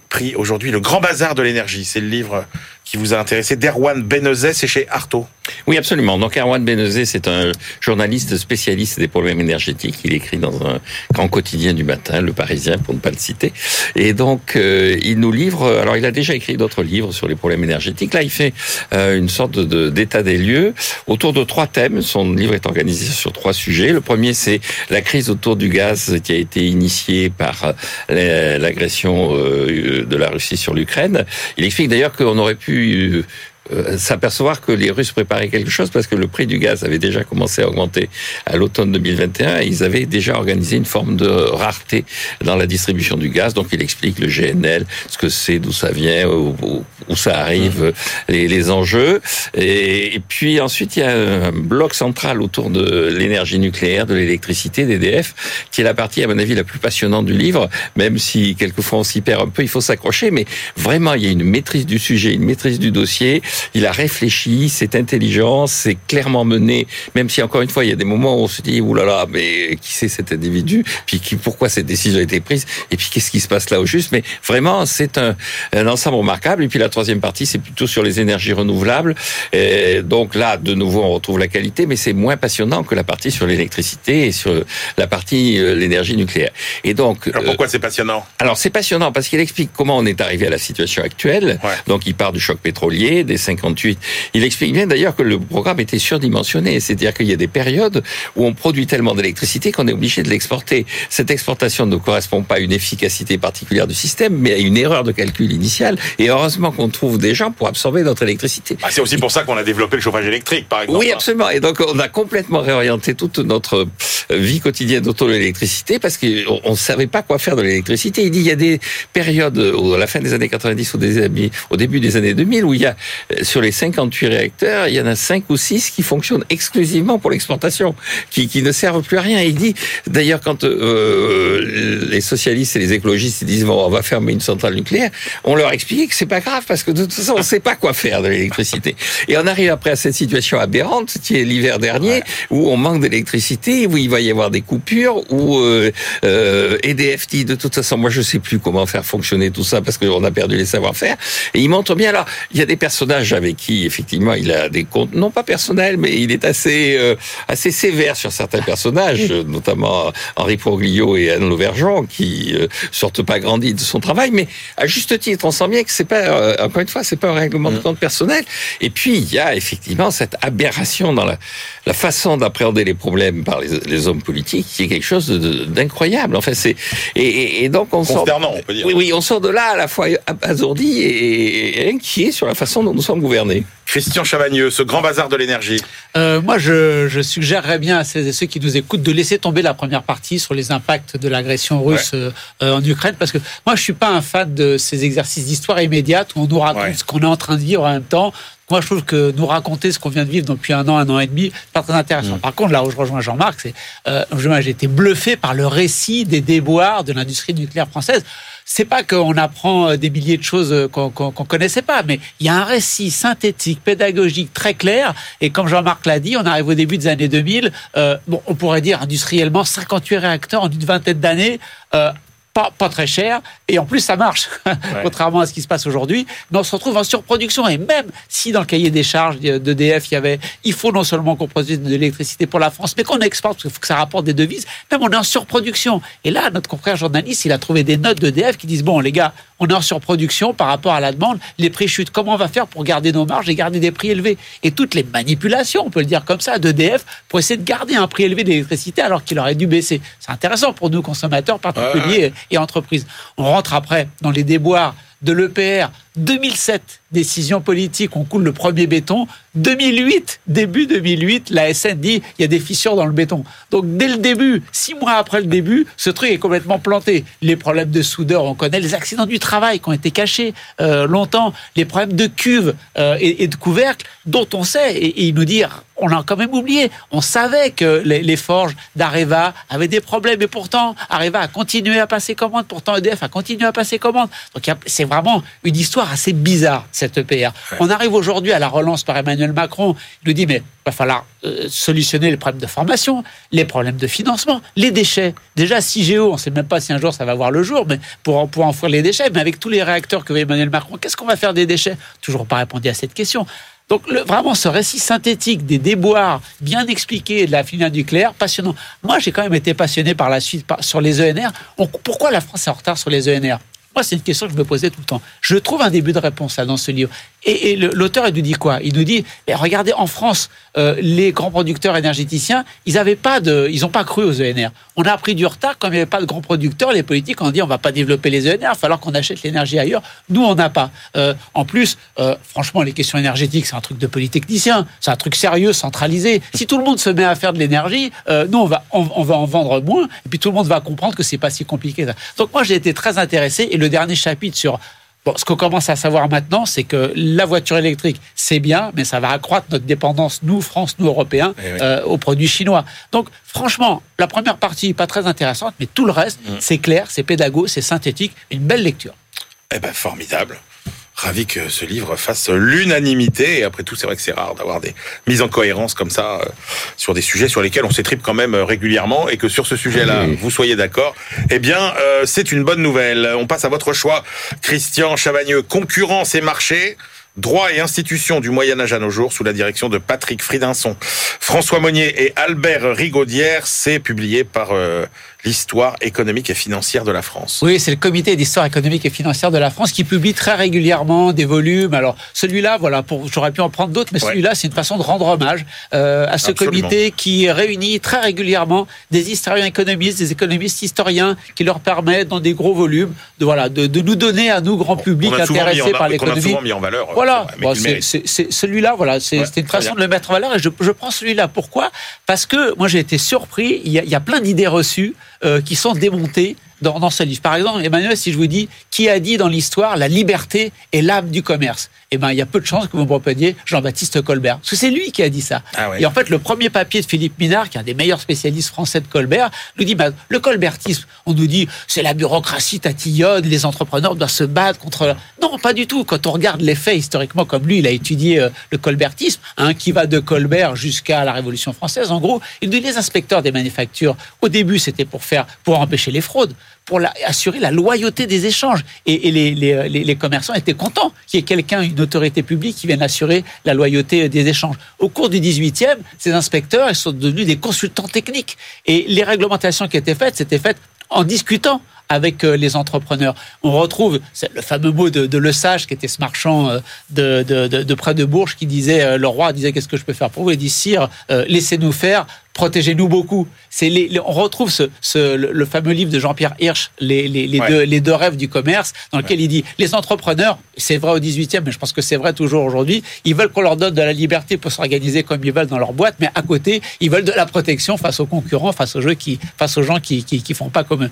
pris aujourd'hui le Grand Bazar de l'énergie. C'est le livre qui vous a intéressé d'Erwan Benezet, c'est chez Artaud. Oui, absolument. Donc Erwan Benezet, c'est un journaliste spécialiste des problèmes énergétiques. Il écrit dans un grand quotidien du matin, Le Parisien, pour ne pas le citer. Et donc, euh, il nous livre... Alors, il a déjà écrit d'autres livres sur les problèmes énergétiques. Là, il fait euh, une sorte d'état des lieux autour de trois thèmes. Son livre est organisé sur trois sujets. Le premier, c'est la crise autour du gaz qui a été initiée par euh, l'agression de la Russie sur l'Ukraine. Il explique d'ailleurs qu'on aurait pu euh, s'apercevoir que les Russes préparaient quelque chose parce que le prix du gaz avait déjà commencé à augmenter à l'automne 2021 et ils avaient déjà organisé une forme de rareté dans la distribution du gaz. Donc il explique le GNL, ce que c'est, d'où ça vient, où, où, ça arrive, mmh. les, les enjeux. Et, et, puis ensuite il y a un bloc central autour de l'énergie nucléaire, de l'électricité, d'EDF, qui est la partie à mon avis la plus passionnante du livre, même si quelquefois on s'y perd un peu, il faut s'accrocher, mais vraiment il y a une maîtrise du sujet, une maîtrise du dossier il a réfléchi, c'est intelligent, c'est clairement mené, même si encore une fois, il y a des moments où on se dit, oulala, là là, mais qui c'est cet individu? Puis qui, pourquoi cette décision a été prise? Et puis qu'est-ce qui se passe là au juste Mais vraiment, c'est un, un, ensemble remarquable. Et puis la troisième partie, c'est plutôt sur les énergies renouvelables. Et donc là, de nouveau, on retrouve la qualité, mais c'est moins passionnant que la partie sur l'électricité et sur la partie euh, l'énergie nucléaire. Et donc, alors pourquoi euh, c'est passionnant? Alors c'est passionnant parce qu'il explique comment on est arrivé à la situation actuelle. Donc il part du choc pétrolier, des 58. Il explique bien d'ailleurs que le programme était surdimensionné, c'est-à-dire qu'il y a des périodes où on produit tellement d'électricité qu'on est obligé de l'exporter. Cette exportation ne correspond pas à une efficacité particulière du système, mais à une erreur de calcul initiale. Et heureusement qu'on trouve des gens pour absorber notre électricité. Ah, c'est aussi pour ça qu'on a développé le chauffage électrique, par exemple. Oui, absolument. Et donc, on a complètement réorienté toute notre vie quotidienne autour de l'électricité parce qu'on ne savait pas quoi faire de l'électricité. Il dit il y a des périodes, à la fin des années 90 ou au début des années 2000, où il y a, sur les 58 réacteurs, il y en a 5 ou 6 qui fonctionnent exclusivement pour l'exportation, qui, qui ne servent plus à rien. Il dit, d'ailleurs, quand euh, les socialistes et les écologistes disent bon, on va fermer une centrale nucléaire, on leur explique que c'est pas grave parce que de toute façon, on ne sait pas quoi faire de l'électricité. Et on arrive après à cette situation aberrante qui est l'hiver dernier où on manque d'électricité, où il va y avoir des coupures, où euh, euh, EDF dit de toute façon, moi je sais plus comment faire fonctionner tout ça parce qu'on a perdu les savoir-faire. Et il montre bien alors, il y a des personnages avec qui effectivement il a des comptes non pas personnels, mais il est assez euh, assez sévère sur certains personnages, notamment Henri Proglio et Anne Lauvergeon, qui euh, sortent pas grandis de son travail, mais à juste titre, on sent bien que c'est pas euh, encore une fois, c'est pas un règlement de mm. compte personnel. Et puis il y a effectivement cette aberration dans la, la façon d'appréhender les problèmes par les, les, hommes politiques, qui est quelque chose d'incroyable. Enfin, c'est et, et, donc on sort. On peut dire. Oui, oui, on sort de là à la fois abasourdi et, et inquiet sur la façon dont nous sommes gouvernés. Christian Chavagneux, ce grand bazar de l'énergie. Euh, moi, je, je, suggérerais bien à celles et ceux qui nous écoutent de laisser tomber la première partie sur les impacts de l'agression russe ouais. euh, en Ukraine, parce que moi, je suis pas un fan de ces exercices d'histoire immédiate où on nous raconte ouais. ce qu'on est en train de vivre en même temps. Moi, je trouve que nous raconter ce qu'on vient de vivre depuis un an, un an et demi, pas très intéressant. Mmh. Par contre, là où je rejoins Jean-Marc, c'est euh, j'ai été bluffé par le récit des déboires de l'industrie nucléaire française c'est pas qu'on apprend euh, des milliers de choses euh, qu'on qu qu connaissait pas, mais il y a un récit synthétique, pédagogique très clair. Et comme Jean-Marc l'a dit, on arrive au début des années 2000. Euh, bon, on pourrait dire industriellement 58 réacteurs en une vingtaine d'années. Pas, pas, très cher et en plus ça marche ouais. contrairement à ce qui se passe aujourd'hui. Mais on se retrouve en surproduction et même si dans le cahier des charges d'EDF il y avait il faut non seulement qu'on produise de l'électricité pour la France mais qu'on exporte parce qu'il faut que ça rapporte des devises même on est en surproduction. Et là notre confrère journaliste il a trouvé des notes d'EDF qui disent bon les gars on est en surproduction par rapport à la demande les prix chutent. Comment on va faire pour garder nos marges et garder des prix élevés? Et toutes les manipulations on peut le dire comme ça d'EDF pour essayer de garder un prix élevé d'électricité alors qu'il aurait dû baisser. C'est intéressant pour nous consommateurs particuliers et entreprises. On rentre après dans les déboires de l'EPR. 2007, décision politique, on coule le premier béton. 2008, début 2008, la SN dit il y a des fissures dans le béton. Donc dès le début, six mois après le début, ce truc est complètement planté. Les problèmes de soudeur, on connaît les accidents du travail qui ont été cachés euh, longtemps, les problèmes de cuve euh, et, de couvercle dont on sait. Et, et il nous dit on a quand même oublié. On savait que les, les forges d'Areva avaient des problèmes, et pourtant Areva a continué à passer commande. Pourtant EDF a continué à passer commande. Donc c'est vraiment une histoire assez bizarre cette EPR. On arrive aujourd'hui à la relance par Emmanuel Macron. Il nous dit mais il va falloir euh, solutionner les problèmes de formation, les problèmes de financement, les déchets. Déjà, CIGEO, on ne sait même pas si un jour ça va voir le jour, mais pour, pour enfouir les déchets, mais avec tous les réacteurs que veut Emmanuel Macron, qu'est-ce qu'on va faire des déchets? Toujours pas répondu à cette question. Donc le, vraiment ce récit synthétique des déboires bien expliqués de la filière nucléaire, passionnant. Moi j'ai quand même été passionné par la suite par, sur les ENR. On, pourquoi la France est en retard sur les ENR moi, c'est une question que je me posais tout le temps. Je trouve un début de réponse là, dans ce livre. Et, l'auteur, il nous dit quoi? Il nous dit regardez, en France, euh, les grands producteurs énergéticiens, ils n'avaient pas n'ont pas cru aux ENR. On a pris du retard quand il n'y avait pas de grands producteurs. Les politiques ont dit on va pas développer les ENR, il va falloir qu'on achète l'énergie ailleurs. Nous, on n'a pas. Euh, en plus, euh, franchement, les questions énergétiques, c'est un truc de polytechnicien, c'est un truc sérieux, centralisé. Si tout le monde se met à faire de l'énergie, nous, on va, on, va en vendre moins, et puis tout le monde va comprendre que c'est pas si compliqué. Donc moi, j'ai été très intéressé. Et le dernier chapitre sur Bon, ce qu'on commence à savoir maintenant, c'est que la voiture électrique, c'est bien, mais ça va accroître notre dépendance, nous, France, nous, Européens, oui, oui. Euh, aux produits chinois. Donc, franchement, la première partie, pas très intéressante, mais tout le reste, mmh. c'est clair, c'est pédago, c'est synthétique, une belle lecture. Eh ben, formidable ravi que ce livre fasse l'unanimité. Et après tout, c'est vrai que c'est rare d'avoir des mises en cohérence comme ça euh, sur des sujets sur lesquels on s'étripe quand même euh, régulièrement et que sur ce sujet-là, vous soyez d'accord. Eh bien, euh, c'est une bonne nouvelle. On passe à votre choix, Christian Chavagneux. Concurrence et marché. Droit et institutions du Moyen Âge à nos jours, sous la direction de Patrick Fridinson, François Monnier et Albert Rigaudière, c'est publié par euh, l'histoire économique et financière de la France. Oui, c'est le comité d'histoire économique et financière de la France qui publie très régulièrement des volumes. Alors celui-là, voilà, j'aurais pu en prendre d'autres, mais Ouais. celui-là, c'est une façon de rendre hommage euh, à ce Absolument. comité qui réunit très régulièrement des historiens économistes, des économistes historiens, qui leur permettent dans des gros volumes de voilà de, de nous donner à nous grand public en- par l'économie. mis en valeur. euh, Voilà, Bon, celui-là, voilà, c'est Ouais, une façon bien. de le mettre en valeur et je, je prends celui-là. Pourquoi? Parce que moi j'ai été surpris. Il y a, il y a plein d'idées reçues euh, qui sont démontées dans, dans ce livre. Par exemple, Emmanuel, si je vous dis qui a dit dans l'histoire la liberté est l'âme du commerce, eh ben il y a peu de chances que vous me Jean-Baptiste Colbert, parce que c'est lui qui a dit ça. Ah ouais. Et en fait, le premier papier de Philippe Minard, qui est un des meilleurs spécialistes français de Colbert, nous dit bah, le colbertisme. On nous dit c'est la bureaucratie tatillonne, les entrepreneurs doivent se battre contre. Non, pas du tout. Quand on regarde les faits historiquement, comme lui, il a étudié euh, le colbertisme, hein, qui va de Colbert jusqu'à la Révolution française. En gros, il nous dit les inspecteurs des manufactures. Au début, c'était pour faire, pour empêcher les fraudes, pour assurer la loyauté des échanges. Et, et les, commerçants étaient contents qu'il y ait quelqu'un, une autorité publique, qui vienne assurer la loyauté des échanges. Au cours du 18e, ces inspecteurs sont devenus des consultants techniques. Et les réglementations qui étaient faites, c'était faites en discutant avec euh, les entrepreneurs. On retrouve le fameux mot de, de Le Sage, qui était ce marchand euh, de, de, de, de près de Bourges, qui disait, euh, le roi disait, qu'est-ce que je peux faire pour vous? Il dit, sire, laissez-nous faire, protégez-nous beaucoup. C'est les, les- on retrouve ce, ce- le, le fameux livre de Jean-Pierre Hirsch, les, les, les Ouais. deux, les deux rêves du commerce, dans lequel il dit, les entrepreneurs, c'est vrai au 18e, mais je pense que c'est vrai toujours aujourd'hui, ils veulent qu'on leur donne de la liberté pour s'organiser comme ils veulent dans leur boîte, mais à côté, ils veulent de la protection face aux concurrents, face aux, jeux qui, face aux gens qui, qui font pas comme eux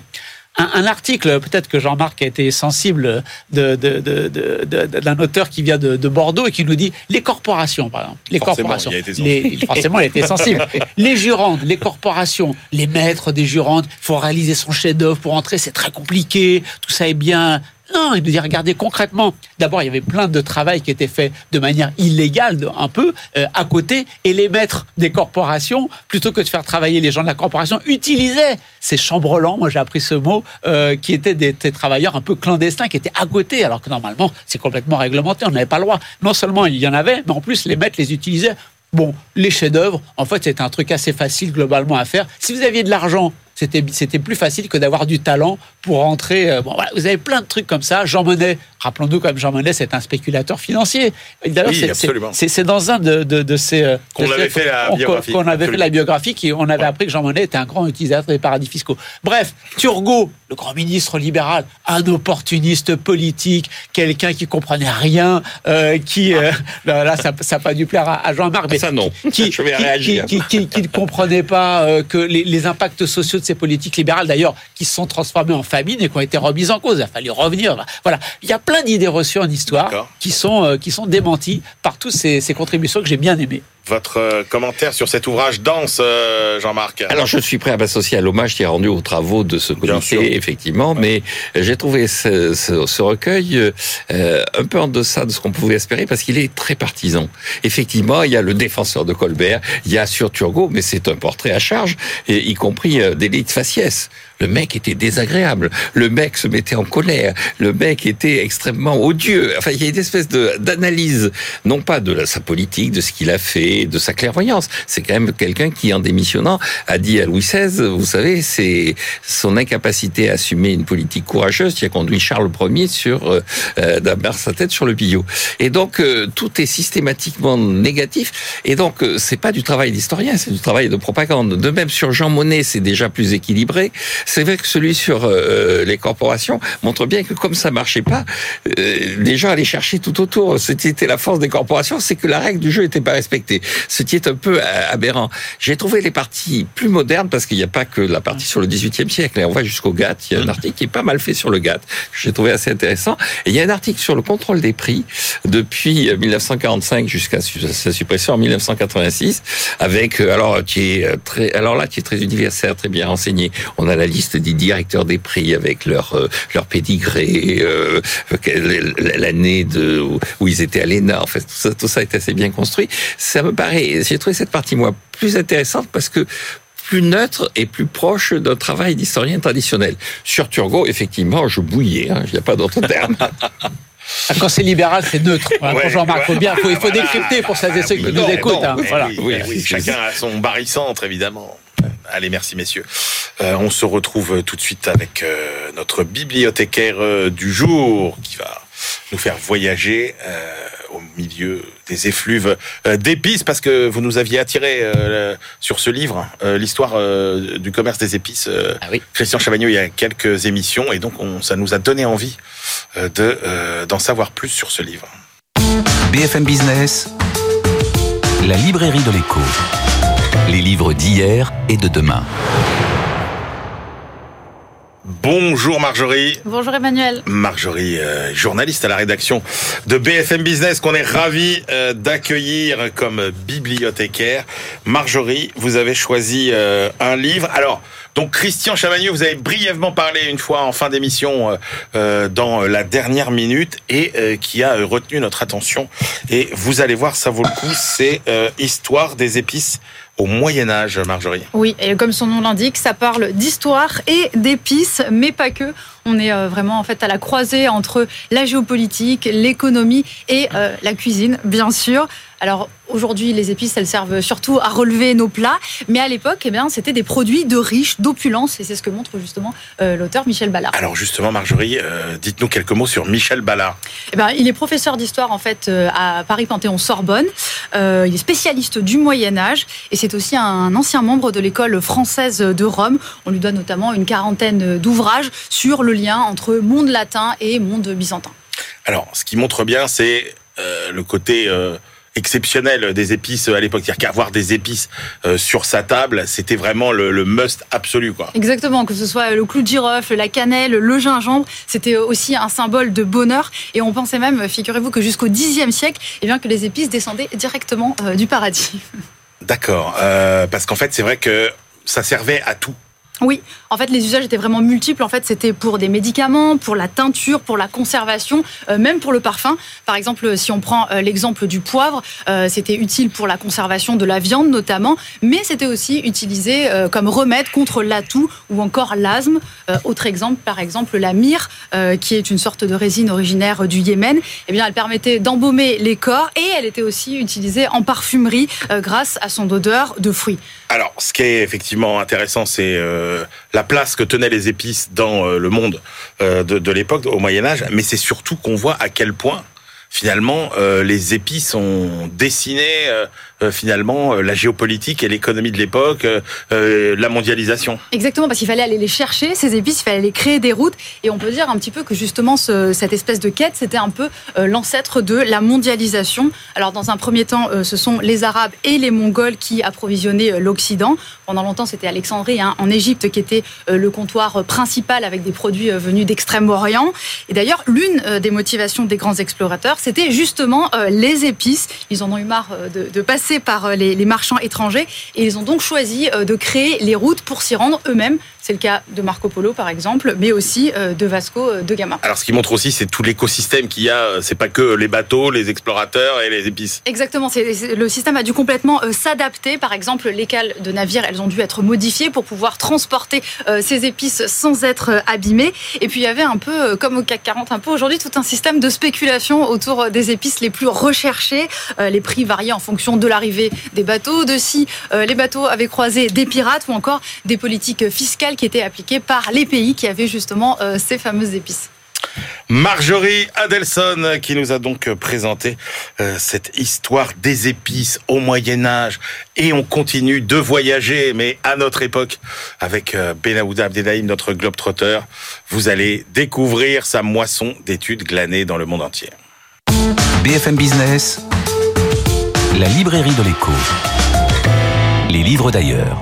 un, un article, peut-être que Jean-Marc a été sensible de, de, de, de- de- d'un auteur qui vient de, de Bordeaux et qui nous dit les corporations, par exemple. Les Forcément, corporations. il a été Les- forcément, il a été sensible. les jurantes, les corporations, les maîtres des jurantes, il faut réaliser son chef-d'œuvre pour entrer, c'est très compliqué, tout ça est bien. Non, il nous dit, regardez concrètement. D'abord, il y avait plein de travail qui était fait de manière illégale, un peu, euh, à côté, et les maîtres des corporations, plutôt que de faire travailler les gens de la corporation, utilisaient ces chambres-lents, moi j'ai appris ce mot, euh, qui étaient des, travailleurs un peu clandestins, qui étaient à côté, alors que normalement, c'est complètement réglementé, on n'avait pas le droit. Non seulement il y en avait, mais en plus, les maîtres les utilisaient. Bon, les chefs-d'œuvre, en fait, c'était un truc assez facile globalement à faire. Si vous aviez de l'argent, c'était plus facile que d'avoir du talent pour entrer. euh, Bon, voilà, vous avez plein de trucs comme ça. Jean Monnet, rappelons-nous quand même, Jean Monnet, c'est un spéculateur financier. D'ailleurs, Oui, c'est- absolument. c'est c'est dans un de, de, de ces euh, Qu'on avait fait la biographie, qu'on avait fait absolument. la biographie, qui on avait appris que Jean Monnet était un grand utilisateur des paradis fiscaux. Bref, Turgot, le grand ministre libéral, un opportuniste politique, quelqu'un qui comprenait rien, euh, qui euh, là, là, ça n'a pas dû plaire à, à Jean-Marc, mais Ça, non. qui, Je vais qui- réagir. qui- qui- qui ne comprenait pas que les, les impacts sociaux de ces politiques libérales, d'ailleurs, qui se sont transformés en famine et qui ont été remises en cause. Il a fallu revenir. Voilà. Il y a plein d'idées reçues en histoire qui sont, euh, qui sont démenties par toutes ces, ces contributions que j'ai bien aimées. Votre euh, commentaire sur cet ouvrage dense, euh, Jean-Marc Alors, je suis prêt à m'associer à l'hommage qui est rendu aux travaux de ce comité, effectivement, mais j'ai trouvé ce, ce- ce recueil euh, un peu en deçà de ce qu'on pouvait espérer parce qu'il est très partisan. Effectivement, il y a le défenseur de Colbert, il y a sur Turgot, mais c'est un portrait à charge, et y compris euh, d'élite faciès. Le mec était désagréable, le mec se mettait en colère, le mec était extrêmement odieux. Enfin, il y a une espèce d'analyse, non pas de la- sa politique, de ce qu'il a fait, de sa clairvoyance. C'est quand même quelqu'un qui, en démissionnant, a dit à Louis XVI, vous savez, c'est son incapacité à assumer une politique courageuse qui a conduit Charles Ier sur euh, euh, d'abattre sa tête sur le billot. Et donc euh, tout est systématiquement négatif. Et donc euh, c'est pas du travail d'historien, c'est du travail de propagande. De même sur Jean Monnet, c'est déjà plus équilibré. C'est vrai que celui sur euh, les corporations montre bien que comme ça marchait pas, euh, les gens allaient chercher tout autour. C'était la force des corporations, c'est que la règle du jeu n'était pas respectée. Ce qui est un peu euh, aberrant. J'ai trouvé les parties plus modernes parce qu'il n'y a pas que la partie sur le 18e siècle. Et on va jusqu'au GATT. Il y a un article qui est pas mal fait sur le GATT. J'ai trouvé assez intéressant. Et il y a un article sur le contrôle des prix depuis euh, 1945 jusqu'à su- sa suppression en 1986 avec, euh, alors, qui est euh, très, alors là, qui est très universel, très bien renseigné. On a la liste des directeurs des prix avec leur, euh, leur pédigré, euh, l'année de, où- ils étaient à l'ENA. En fait, tout ça, tout ça est assez bien construit. Ça me paraît, j'ai trouvé cette partie, moi, plus intéressante parce que plus neutre et plus proche d'un travail d'historien traditionnel. Sur Turgot, effectivement, je bouillais, hein, il n'y a pas d'autre terme. Ah, Quand c'est libéral, c'est neutre. Voilà, Ouais, Jean-Marc, faut bien, faut, il faut voilà. décrypter pour celles et ceux qui nous écoutent. non, hein, mais voilà. oui, Oui, oui, oui, chacun a son barycentre, évidemment. Allez, merci messieurs. Euh, on se retrouve tout de suite avec euh, notre bibliothécaire euh, du jour qui va nous faire voyager euh, au milieu des effluves euh, d'épices parce que vous nous aviez attiré euh, sur ce livre, euh, l'histoire euh, du commerce des épices. euh, Ah oui. Christian Chavagnot, il y a quelques émissions et donc on, ça nous a donné envie euh, de euh, d'en savoir plus sur ce livre. BFM Business, la librairie de l'écho. Les livres d'hier et de demain. Bonjour Marjorie. Bonjour Emmanuel. Marjorie, euh, journaliste à la rédaction de BFM Business, qu'on est ravi euh, d'accueillir comme bibliothécaire. Marjorie, vous avez choisi euh, un livre. Alors, donc Christian Chavagneux, vous avez brièvement parlé une fois en fin d'émission dans la dernière minute et euh, qui a retenu notre attention. Et vous allez voir, ça vaut le coup. C'est euh, Histoire des épices au Moyen Âge, Marjorie. Oui, et comme son nom l'indique, ça parle d'histoire et d'épices, mais pas que. On est euh, vraiment en fait à la croisée entre la géopolitique, l'économie et euh, la cuisine, bien sûr. Alors aujourd'hui, les épices, elles servent surtout à relever nos plats, mais à l'époque, eh bien, c'était des produits de riches, d'opulence, et c'est ce que montre justement euh, l'auteur Michel Ballard. Alors justement, Marjorie, euh, dites-nous quelques mots sur Michel Ballard. Eh ben, il est professeur d'histoire en fait euh, à Paris Panthéon Sorbonne. Il est spécialiste du Moyen Âge et c'est aussi un ancien membre de l'école française de Rome. On lui doit notamment une quarantaine d'ouvrages sur le lien entre monde latin et monde byzantin. Alors, ce qui montre bien, c'est euh, le côté euh, exceptionnel des épices à l'époque. C'est-à-dire qu'avoir des épices euh, sur sa table, c'était vraiment le, le must absolu, quoi. Exactement, que ce soit le clou de girofle, la cannelle, le gingembre, c'était aussi un symbole de bonheur. Et on pensait même, figurez-vous, que jusqu'au Xe siècle, eh bien, que les épices descendaient directement du paradis. D'accord. Parce qu'en fait, c'est vrai que ça servait à tout. Oui, en fait, les usages étaient vraiment multiples. En fait, c'était pour des médicaments, pour la teinture, pour la conservation, euh, même pour le parfum. Par exemple, si on prend euh, l'exemple du poivre, euh, c'était utile pour la conservation de la viande notamment, mais c'était aussi utilisé comme remède contre l'atout ou encore l'asthme. Autre exemple, par exemple, la myrrhe, qui est une sorte de résine originaire du Yémen. Eh bien, elle permettait d'embaumer les corps et elle était aussi utilisée en parfumerie grâce à son odeur de fruits. Alors, ce qui est effectivement intéressant, c'est euh, la place que tenaient les épices dans euh, le monde euh, de, de l'époque, au Moyen Âge, mais c'est surtout qu'on voit à quel point finalement les épices ont dessiné finalement euh, la géopolitique et l'économie de l'époque, euh, euh, la mondialisation. Exactement, parce qu'il fallait aller les chercher, ces épices, il fallait aller créer des routes. Et on peut dire un petit peu que justement, ce- cette espèce de quête, c'était un peu euh, l'ancêtre de la mondialisation. Alors, dans un premier temps, euh, ce sont les Arabes et les Mongols qui approvisionnaient euh, l'Occident. Pendant longtemps, c'était Alexandrie, hein, en Égypte, qui était euh, le comptoir euh, principal avec des produits euh, venus d'Extrême-Orient. Et d'ailleurs, l'une euh, des motivations des grands explorateurs, c'était justement euh, les épices. Ils en ont eu marre euh, de passer par euh, les, marchands étrangers et ils ont donc choisi euh, de créer les routes pour s'y rendre eux-mêmes. C'est le cas de Marco Polo, par exemple, mais aussi euh, de Vasco euh, de Gama. Alors, ce qui montre aussi, c'est tout l'écosystème qu'il y a. euh, C'est pas que les bateaux, les explorateurs et les épices. Exactement, c'est- le système a dû complètement s'adapter. Par exemple, les cales de navires, elles ont dû être modifiées pour pouvoir transporter ces épices sans être abîmées. Et puis il y avait un peu, comme au CAC 40, un peu aujourd'hui, tout un système de spéculation autour des épices les plus recherchées. Les prix variaient en fonction de l'arrivée des bateaux, de si les bateaux avaient croisé des pirates ou encore des politiques fiscales qui étaient appliquées par les pays qui avaient justement euh, ces fameuses épices. Marjorie Adelson qui nous a donc présenté euh, cette histoire des épices au Moyen Âge et on continue de voyager mais à notre époque avec euh, Benaouda Abdelhaim notre globe-trotteur vous allez découvrir sa moisson d'études glanées dans le monde entier. BFM Business, la librairie de l'écho. Les livres d'ailleurs.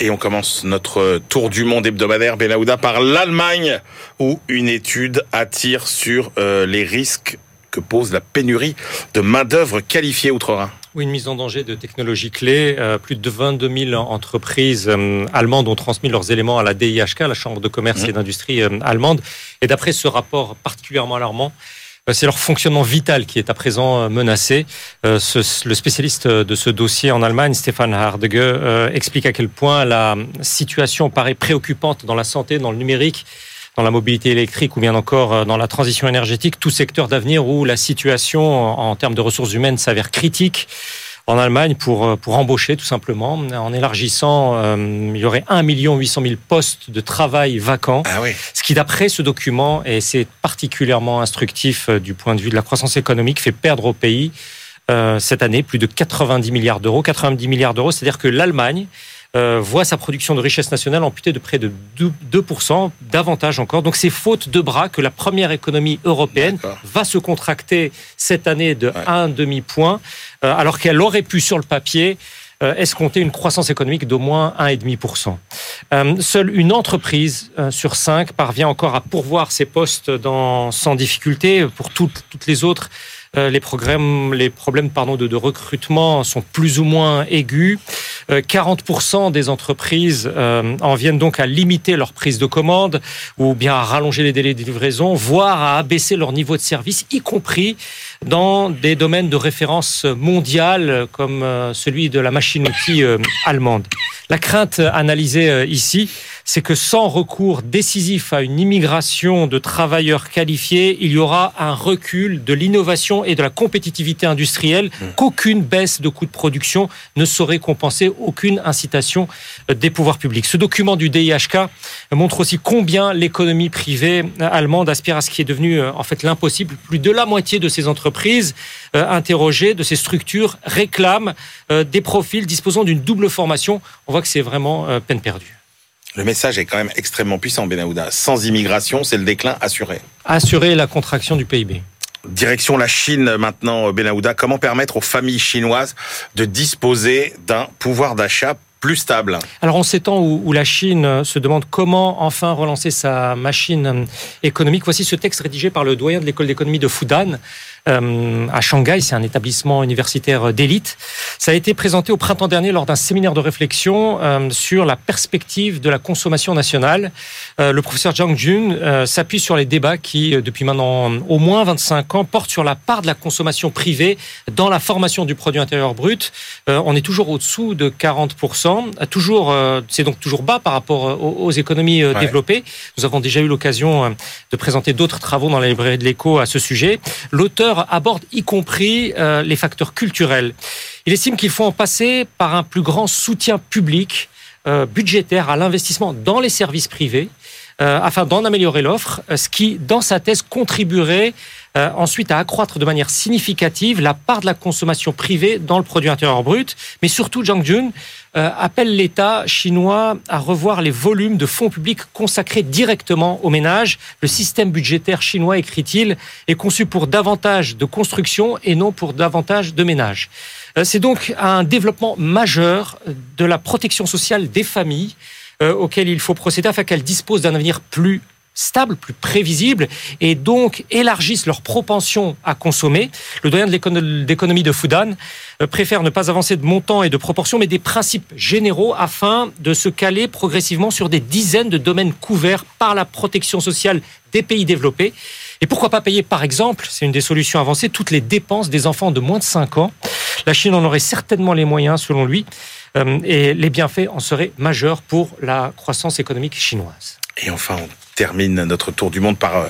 Et on commence notre tour du monde hebdomadaire Benaouda par l'Allemagne où une étude attire sur euh, les risques que pose la pénurie de main-d'œuvre qualifiée outre-Rhin. Oui, une mise en danger de technologies clés. Euh, plus de 22 000 entreprises euh, allemandes ont transmis leurs éléments à la DIHK, la Chambre de commerce et d'industrie euh, allemande. Et d'après ce rapport particulièrement alarmant, euh, c'est leur fonctionnement vital qui est à présent euh, menacé. Euh, le spécialiste de ce dossier en Allemagne, Stéphane Hardege, euh, explique à quel point la situation paraît préoccupante dans la santé, dans le numérique, dans la mobilité électrique ou bien encore euh, dans la transition énergétique, tout secteur d'avenir où la situation en termes de ressources humaines s'avère critique. En Allemagne pour, pour embaucher tout simplement. En élargissant, il y aurait 1 800 000 postes de travail vacants. Ah oui. Ce qui, d'après ce document, et c'est particulièrement instructif du point de vue de la croissance économique, fait perdre au pays cette année plus de 90 milliards d'euros. 90 milliards d'euros, c'est-à-dire que l'Allemagne euh, voit sa production de richesse nationale amputée de près de 2%, davantage encore. Donc c'est faute de bras que la première économie européenne va se contracter cette année de un demi-point, euh, alors qu'elle aurait pu sur le papier euh, escompter une croissance économique d'au moins 1,5%. Euh, seule une entreprise sur cinq parvient encore à pourvoir ses postes dans, sans difficulté. Pour toutes, toutes les autres, euh, les, problèmes, les problèmes pardon, de, de, recrutement sont plus ou moins aigus. 40% euh, des entreprises euh, en viennent donc à limiter leur prise de commande ou bien à rallonger les délais de livraison, voire à abaisser leur niveau de service, y compris dans des domaines de référence mondiale comme celui de la machine-outil allemande. La crainte analysée ici, c'est que sans recours décisif à une immigration de travailleurs qualifiés, il y aura un recul de l'innovation et de la compétitivité industrielle, mmh. qu'aucune baisse de coûts de production ne saurait compenser, aucune incitation des pouvoirs publics. Ce document du DIHK montre aussi combien l'économie privée allemande aspire à ce qui est devenu en fait l'impossible. Plus de la moitié de ces entreprises euh, interrogées, de ces structures, réclament euh, des profils disposant d'une double formation. On voit que c'est vraiment euh, peine perdue. Le message est quand même extrêmement puissant, Benahouda. Sans immigration, c'est le déclin assuré. Assurer la contraction du PIB. Direction la Chine maintenant, Benahouda. Comment permettre aux familles chinoises de disposer d'un pouvoir d'achat plus stable? Alors en ces temps où, la Chine se demande comment enfin relancer sa machine économique, voici ce texte rédigé par le doyen de l'école d'économie de Fudan, à Shanghai. C'est un établissement universitaire d'élite. Ça a été présenté au printemps dernier lors d'un séminaire de réflexion euh, sur la perspective de la consommation nationale. Euh, le professeur Zhang Jun s'appuie sur les débats qui, depuis maintenant au moins 25 ans, portent sur la part de la consommation privée dans la formation du produit intérieur brut. on est toujours au-dessous de 40%. Toujours, c'est donc toujours bas par rapport aux, économies développées. Nous avons déjà eu l'occasion de présenter d'autres travaux dans la librairie de l'écho à ce sujet. L'auteur aborde y compris euh, les facteurs culturels. Il estime qu'il faut en passer par un plus grand soutien public euh, budgétaire à l'investissement dans les services privés euh, afin d'en améliorer l'offre, ce qui, dans sa thèse, contribuerait ensuite à accroître de manière significative la part de la consommation privée dans le produit intérieur brut. Mais surtout, Zhang Jun euh, appelle l'État chinois à revoir les volumes de fonds publics consacrés directement aux ménages. Le système budgétaire chinois, écrit-il, est conçu pour davantage de construction et non pour davantage de ménages. Euh, c'est donc un développement majeur de la protection sociale des familles euh, auquel il faut procéder afin qu'elles disposent d'un avenir plus stable, plus prévisible, et donc élargissent leur propension à consommer. Le doyen d'économie de Fudan euh, préfère ne pas avancer de montants et de proportions, mais des principes généraux afin de se caler progressivement sur des dizaines de domaines couverts par la protection sociale des pays développés. Et pourquoi pas payer, par exemple, c'est une des solutions avancées, toutes les dépenses des enfants de moins de 5 ans La Chine en aurait certainement les moyens, selon lui, et les bienfaits en seraient majeurs pour la croissance économique chinoise. Et enfin, on termine notre tour du monde par euh,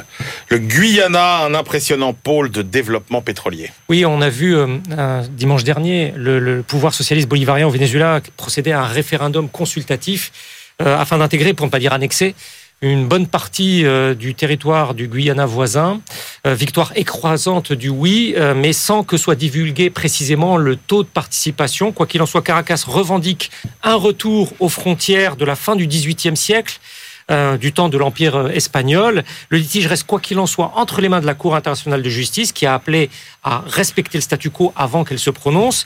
le Guyana, un impressionnant pôle de développement pétrolier. Oui, on a vu euh, dimanche dernier le, pouvoir socialiste bolivarien au Venezuela procéder à un référendum consultatif euh, afin d'intégrer, pour ne pas dire annexer, une bonne partie du territoire du Guyana voisin. victoire écrasante du oui, mais sans que soit divulgué précisément le taux de participation. Quoi qu'il en soit, Caracas revendique un retour aux frontières de la fin du XVIIIe siècle euh, du temps de l'Empire euh, espagnol. Le litige reste, quoi qu'il en soit, entre les mains de la Cour internationale de justice qui a appelé à respecter le statu quo avant qu'elle se prononce.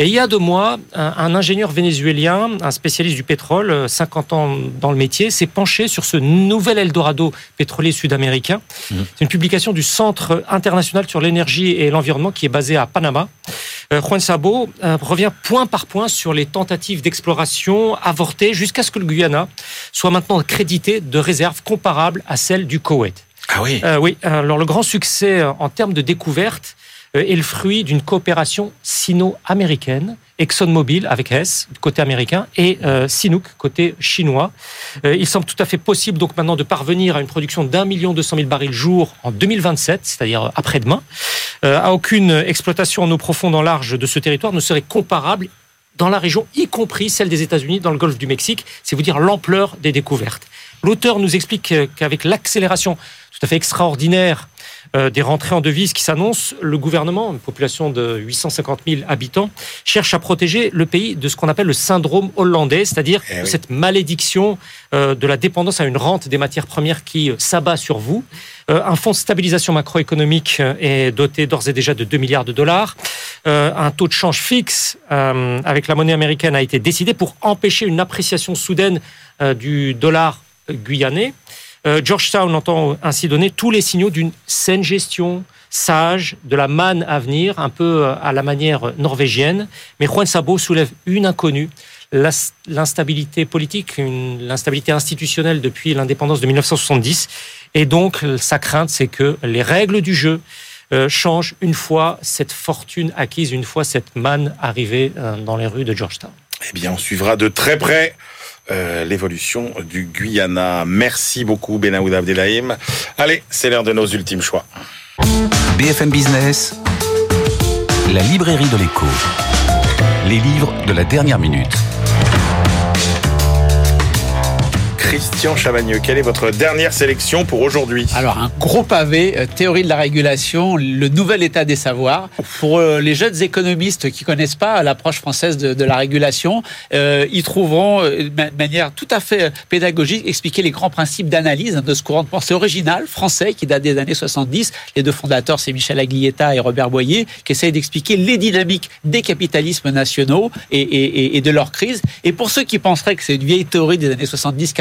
Et il y a deux mois, un, ingénieur vénézuélien, un spécialiste du pétrole, 50 euh, ans dans le métier, s'est penché sur ce nouvel Eldorado pétrolier sud-américain. Mmh. C'est une publication du Centre international sur l'énergie et l'environnement qui est basé à Panama. Euh, Juan Sabo euh, revient point par point sur les tentatives d'exploration avortées jusqu'à ce que le Guyana soit maintenant crédité de réserves comparables à celles du Koweït. Ah oui. oui. Alors le grand succès en termes de découverte est le fruit d'une coopération sino-américaine ExxonMobil avec S, côté américain, et euh, côté chinois. Euh, il semble tout à fait possible donc maintenant de parvenir à une production d'un million deux cent mille barils jour en 2027, c'est-à-dire après-demain. Euh, aucune exploitation en eau profonde en large de ce territoire ne serait comparable dans la région, y compris celle des États-Unis, dans le golfe du Mexique. C'est vous dire l'ampleur des découvertes. L'auteur nous explique qu'avec l'accélération tout à fait extraordinaire euh, des rentrées en devises qui s'annoncent, le gouvernement, une population de 850 000 habitants, cherche à protéger le pays de ce qu'on appelle le syndrome hollandais, c'est-à-dire Eh oui. cette malédiction euh, de la dépendance à une rente des matières premières qui euh, s'abat sur vous. Euh, un fonds de stabilisation macroéconomique est doté d'ores et déjà de 2 milliards de dollars. Un taux de change fixe avec la monnaie américaine a été décidé pour empêcher une appréciation soudaine du dollar guyanais. Euh, Georgetown entend ainsi donner tous les signaux d'une saine gestion, sage, de la manne à venir, un peu euh, à la manière norvégienne. Mais Juan Sabo soulève une inconnue, l'instabilité politique, l'instabilité institutionnelle depuis l'indépendance de 1970. Et donc, sa crainte, c'est que les règles du jeu euh, changent une fois cette fortune acquise, une fois cette manne arrivée euh, dans les rues de Georgetown. Eh bien, on suivra de très près euh, l'évolution du Guyana. Merci beaucoup, Benaoud Abdelhaim. Allez, c'est l'heure de nos ultimes choix. BFM Business, la librairie de l'écho. Les livres de la dernière minute. Christian Chavagneux, quelle est votre dernière sélection pour aujourd'hui Alors, un gros pavé, euh, théorie de la régulation, le nouvel état des savoirs. Pour euh, les jeunes économistes qui connaissent pas l'approche française de, la régulation, euh, ils trouveront euh, de ma- manière tout à fait euh, pédagogique expliquer les grands principes d'analyse de ce courant de pensée original français qui date des années 70. Les deux fondateurs, c'est Michel Aglietta et Robert Boyer, qui essayent d'expliquer les dynamiques des capitalismes nationaux et, et- de leur crise. Et pour ceux qui penseraient que c'est une vieille théorie des années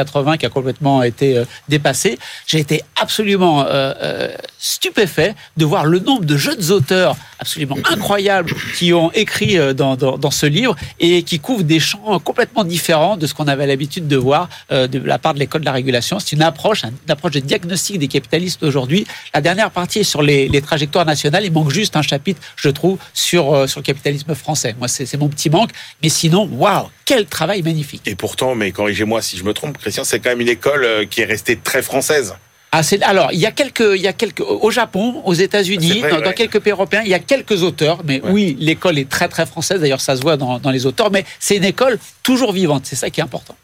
70-80 qui a complètement été euh, dépassée, j'ai été absolument euh, euh, stupéfait de voir le nombre de jeunes auteurs absolument incroyables qui ont écrit euh, dans, dans, ce livre et qui couvrent des champs complètement différents de ce qu'on avait l'habitude de voir euh, de la part de l'école de la régulation. C'est une approche, une approche de diagnostic des capitalistes d'aujourd'hui. La dernière partie est sur les, les trajectoires nationales. Il manque juste un chapitre, je trouve, sur, euh, sur le capitalisme français. Moi, c'est mon petit manque. Mais sinon, waouh, quel travail magnifique. Et pourtant, mais corrigez-moi si je me trompe, Christian, c'est quand même une école qui est restée très française. Ah, alors, il y a quelques, il y a quelques, au Japon, aux États-Unis, dans, quelques pays européens, il y a quelques auteurs. Mais Ouais. oui, l'école est très très française. D'ailleurs, ça se voit dans, dans les auteurs. Mais c'est une école toujours vivante. C'est ça qui est important.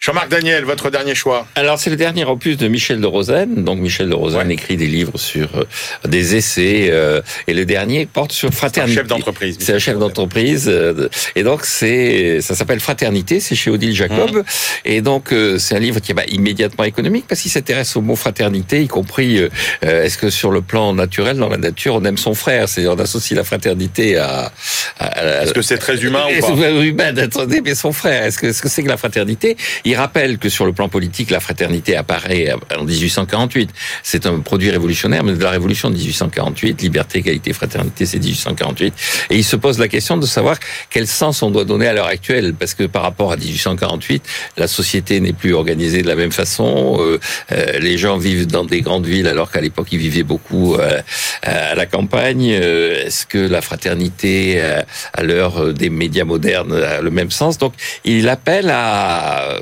Jean-Marc Daniel, votre dernier choix Alors, c'est le dernier opus de Michel de Rosen. Donc, Michel de Rosen Ouais. écrit des livres sur euh, des essais. euh, et le dernier porte sur C'est un fraternité. chef d'entreprise. C'est un chef d'entreprise. euh, Et donc, c'est, ça s'appelle Fraternité. C'est chez Odile Jacob. Mmh. Et donc, euh, c'est un livre qui est bah, immédiatement économique parce qu'il s'intéresse au mot fraternité, y compris, euh, est-ce que sur le plan naturel, dans la nature, on aime son frère? C'est, on associe la fraternité à, à- à- Est-ce que c'est très humain ou pas? humain d'être mais son frère? Est-ce que est-ce que c'est que la fraternité? Il rappelle que sur le plan politique, la fraternité apparaît en 1848. C'est un produit révolutionnaire, mais de la révolution de 1848, liberté, égalité, fraternité, c'est 1848. Et il se pose la question de savoir quel sens on doit donner à l'heure actuelle, parce que par rapport à 1848, la société n'est plus organisée de la même façon. Euh, euh, les gens vivent dans des grandes villes, alors qu'à l'époque ils vivaient beaucoup euh, à la campagne. Euh, Est-ce que la fraternité, à l'heure des médias modernes, a le même sens? Donc, il appelle à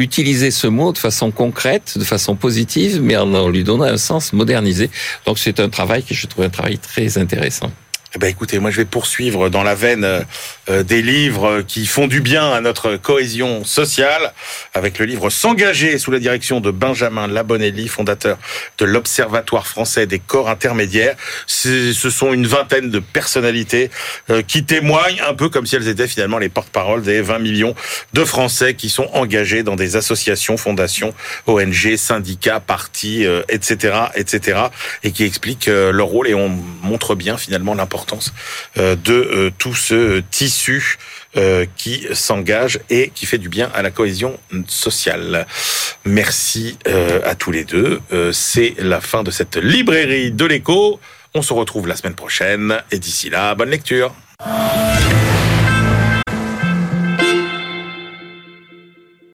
utiliser ce mot de façon concrète, de façon positive, mais en lui donnant un sens modernisé. Donc, c'est un travail que je trouve un travail très intéressant. Eh ben écoutez, moi je vais poursuivre dans la veine euh, euh, des livres qui font du bien à notre cohésion sociale avec le livre S'engager sous la direction de Benjamin Labonelli, fondateur de l'Observatoire français des corps intermédiaires. Ce sont une vingtaine de personnalités euh, qui témoignent un peu comme si elles étaient finalement les porte-paroles des 20 millions de Français qui sont engagés dans des associations, fondations, ONG, syndicats, partis, etc., etc., et qui expliquent leur rôle et on montre bien finalement l'importance euh, de euh, tout ce tissu euh, qui s'engage et qui fait du bien à la cohésion sociale. Merci à tous les deux. C'est la fin de cette librairie de l'écho. On se retrouve la semaine prochaine et d'ici là, bonne lecture.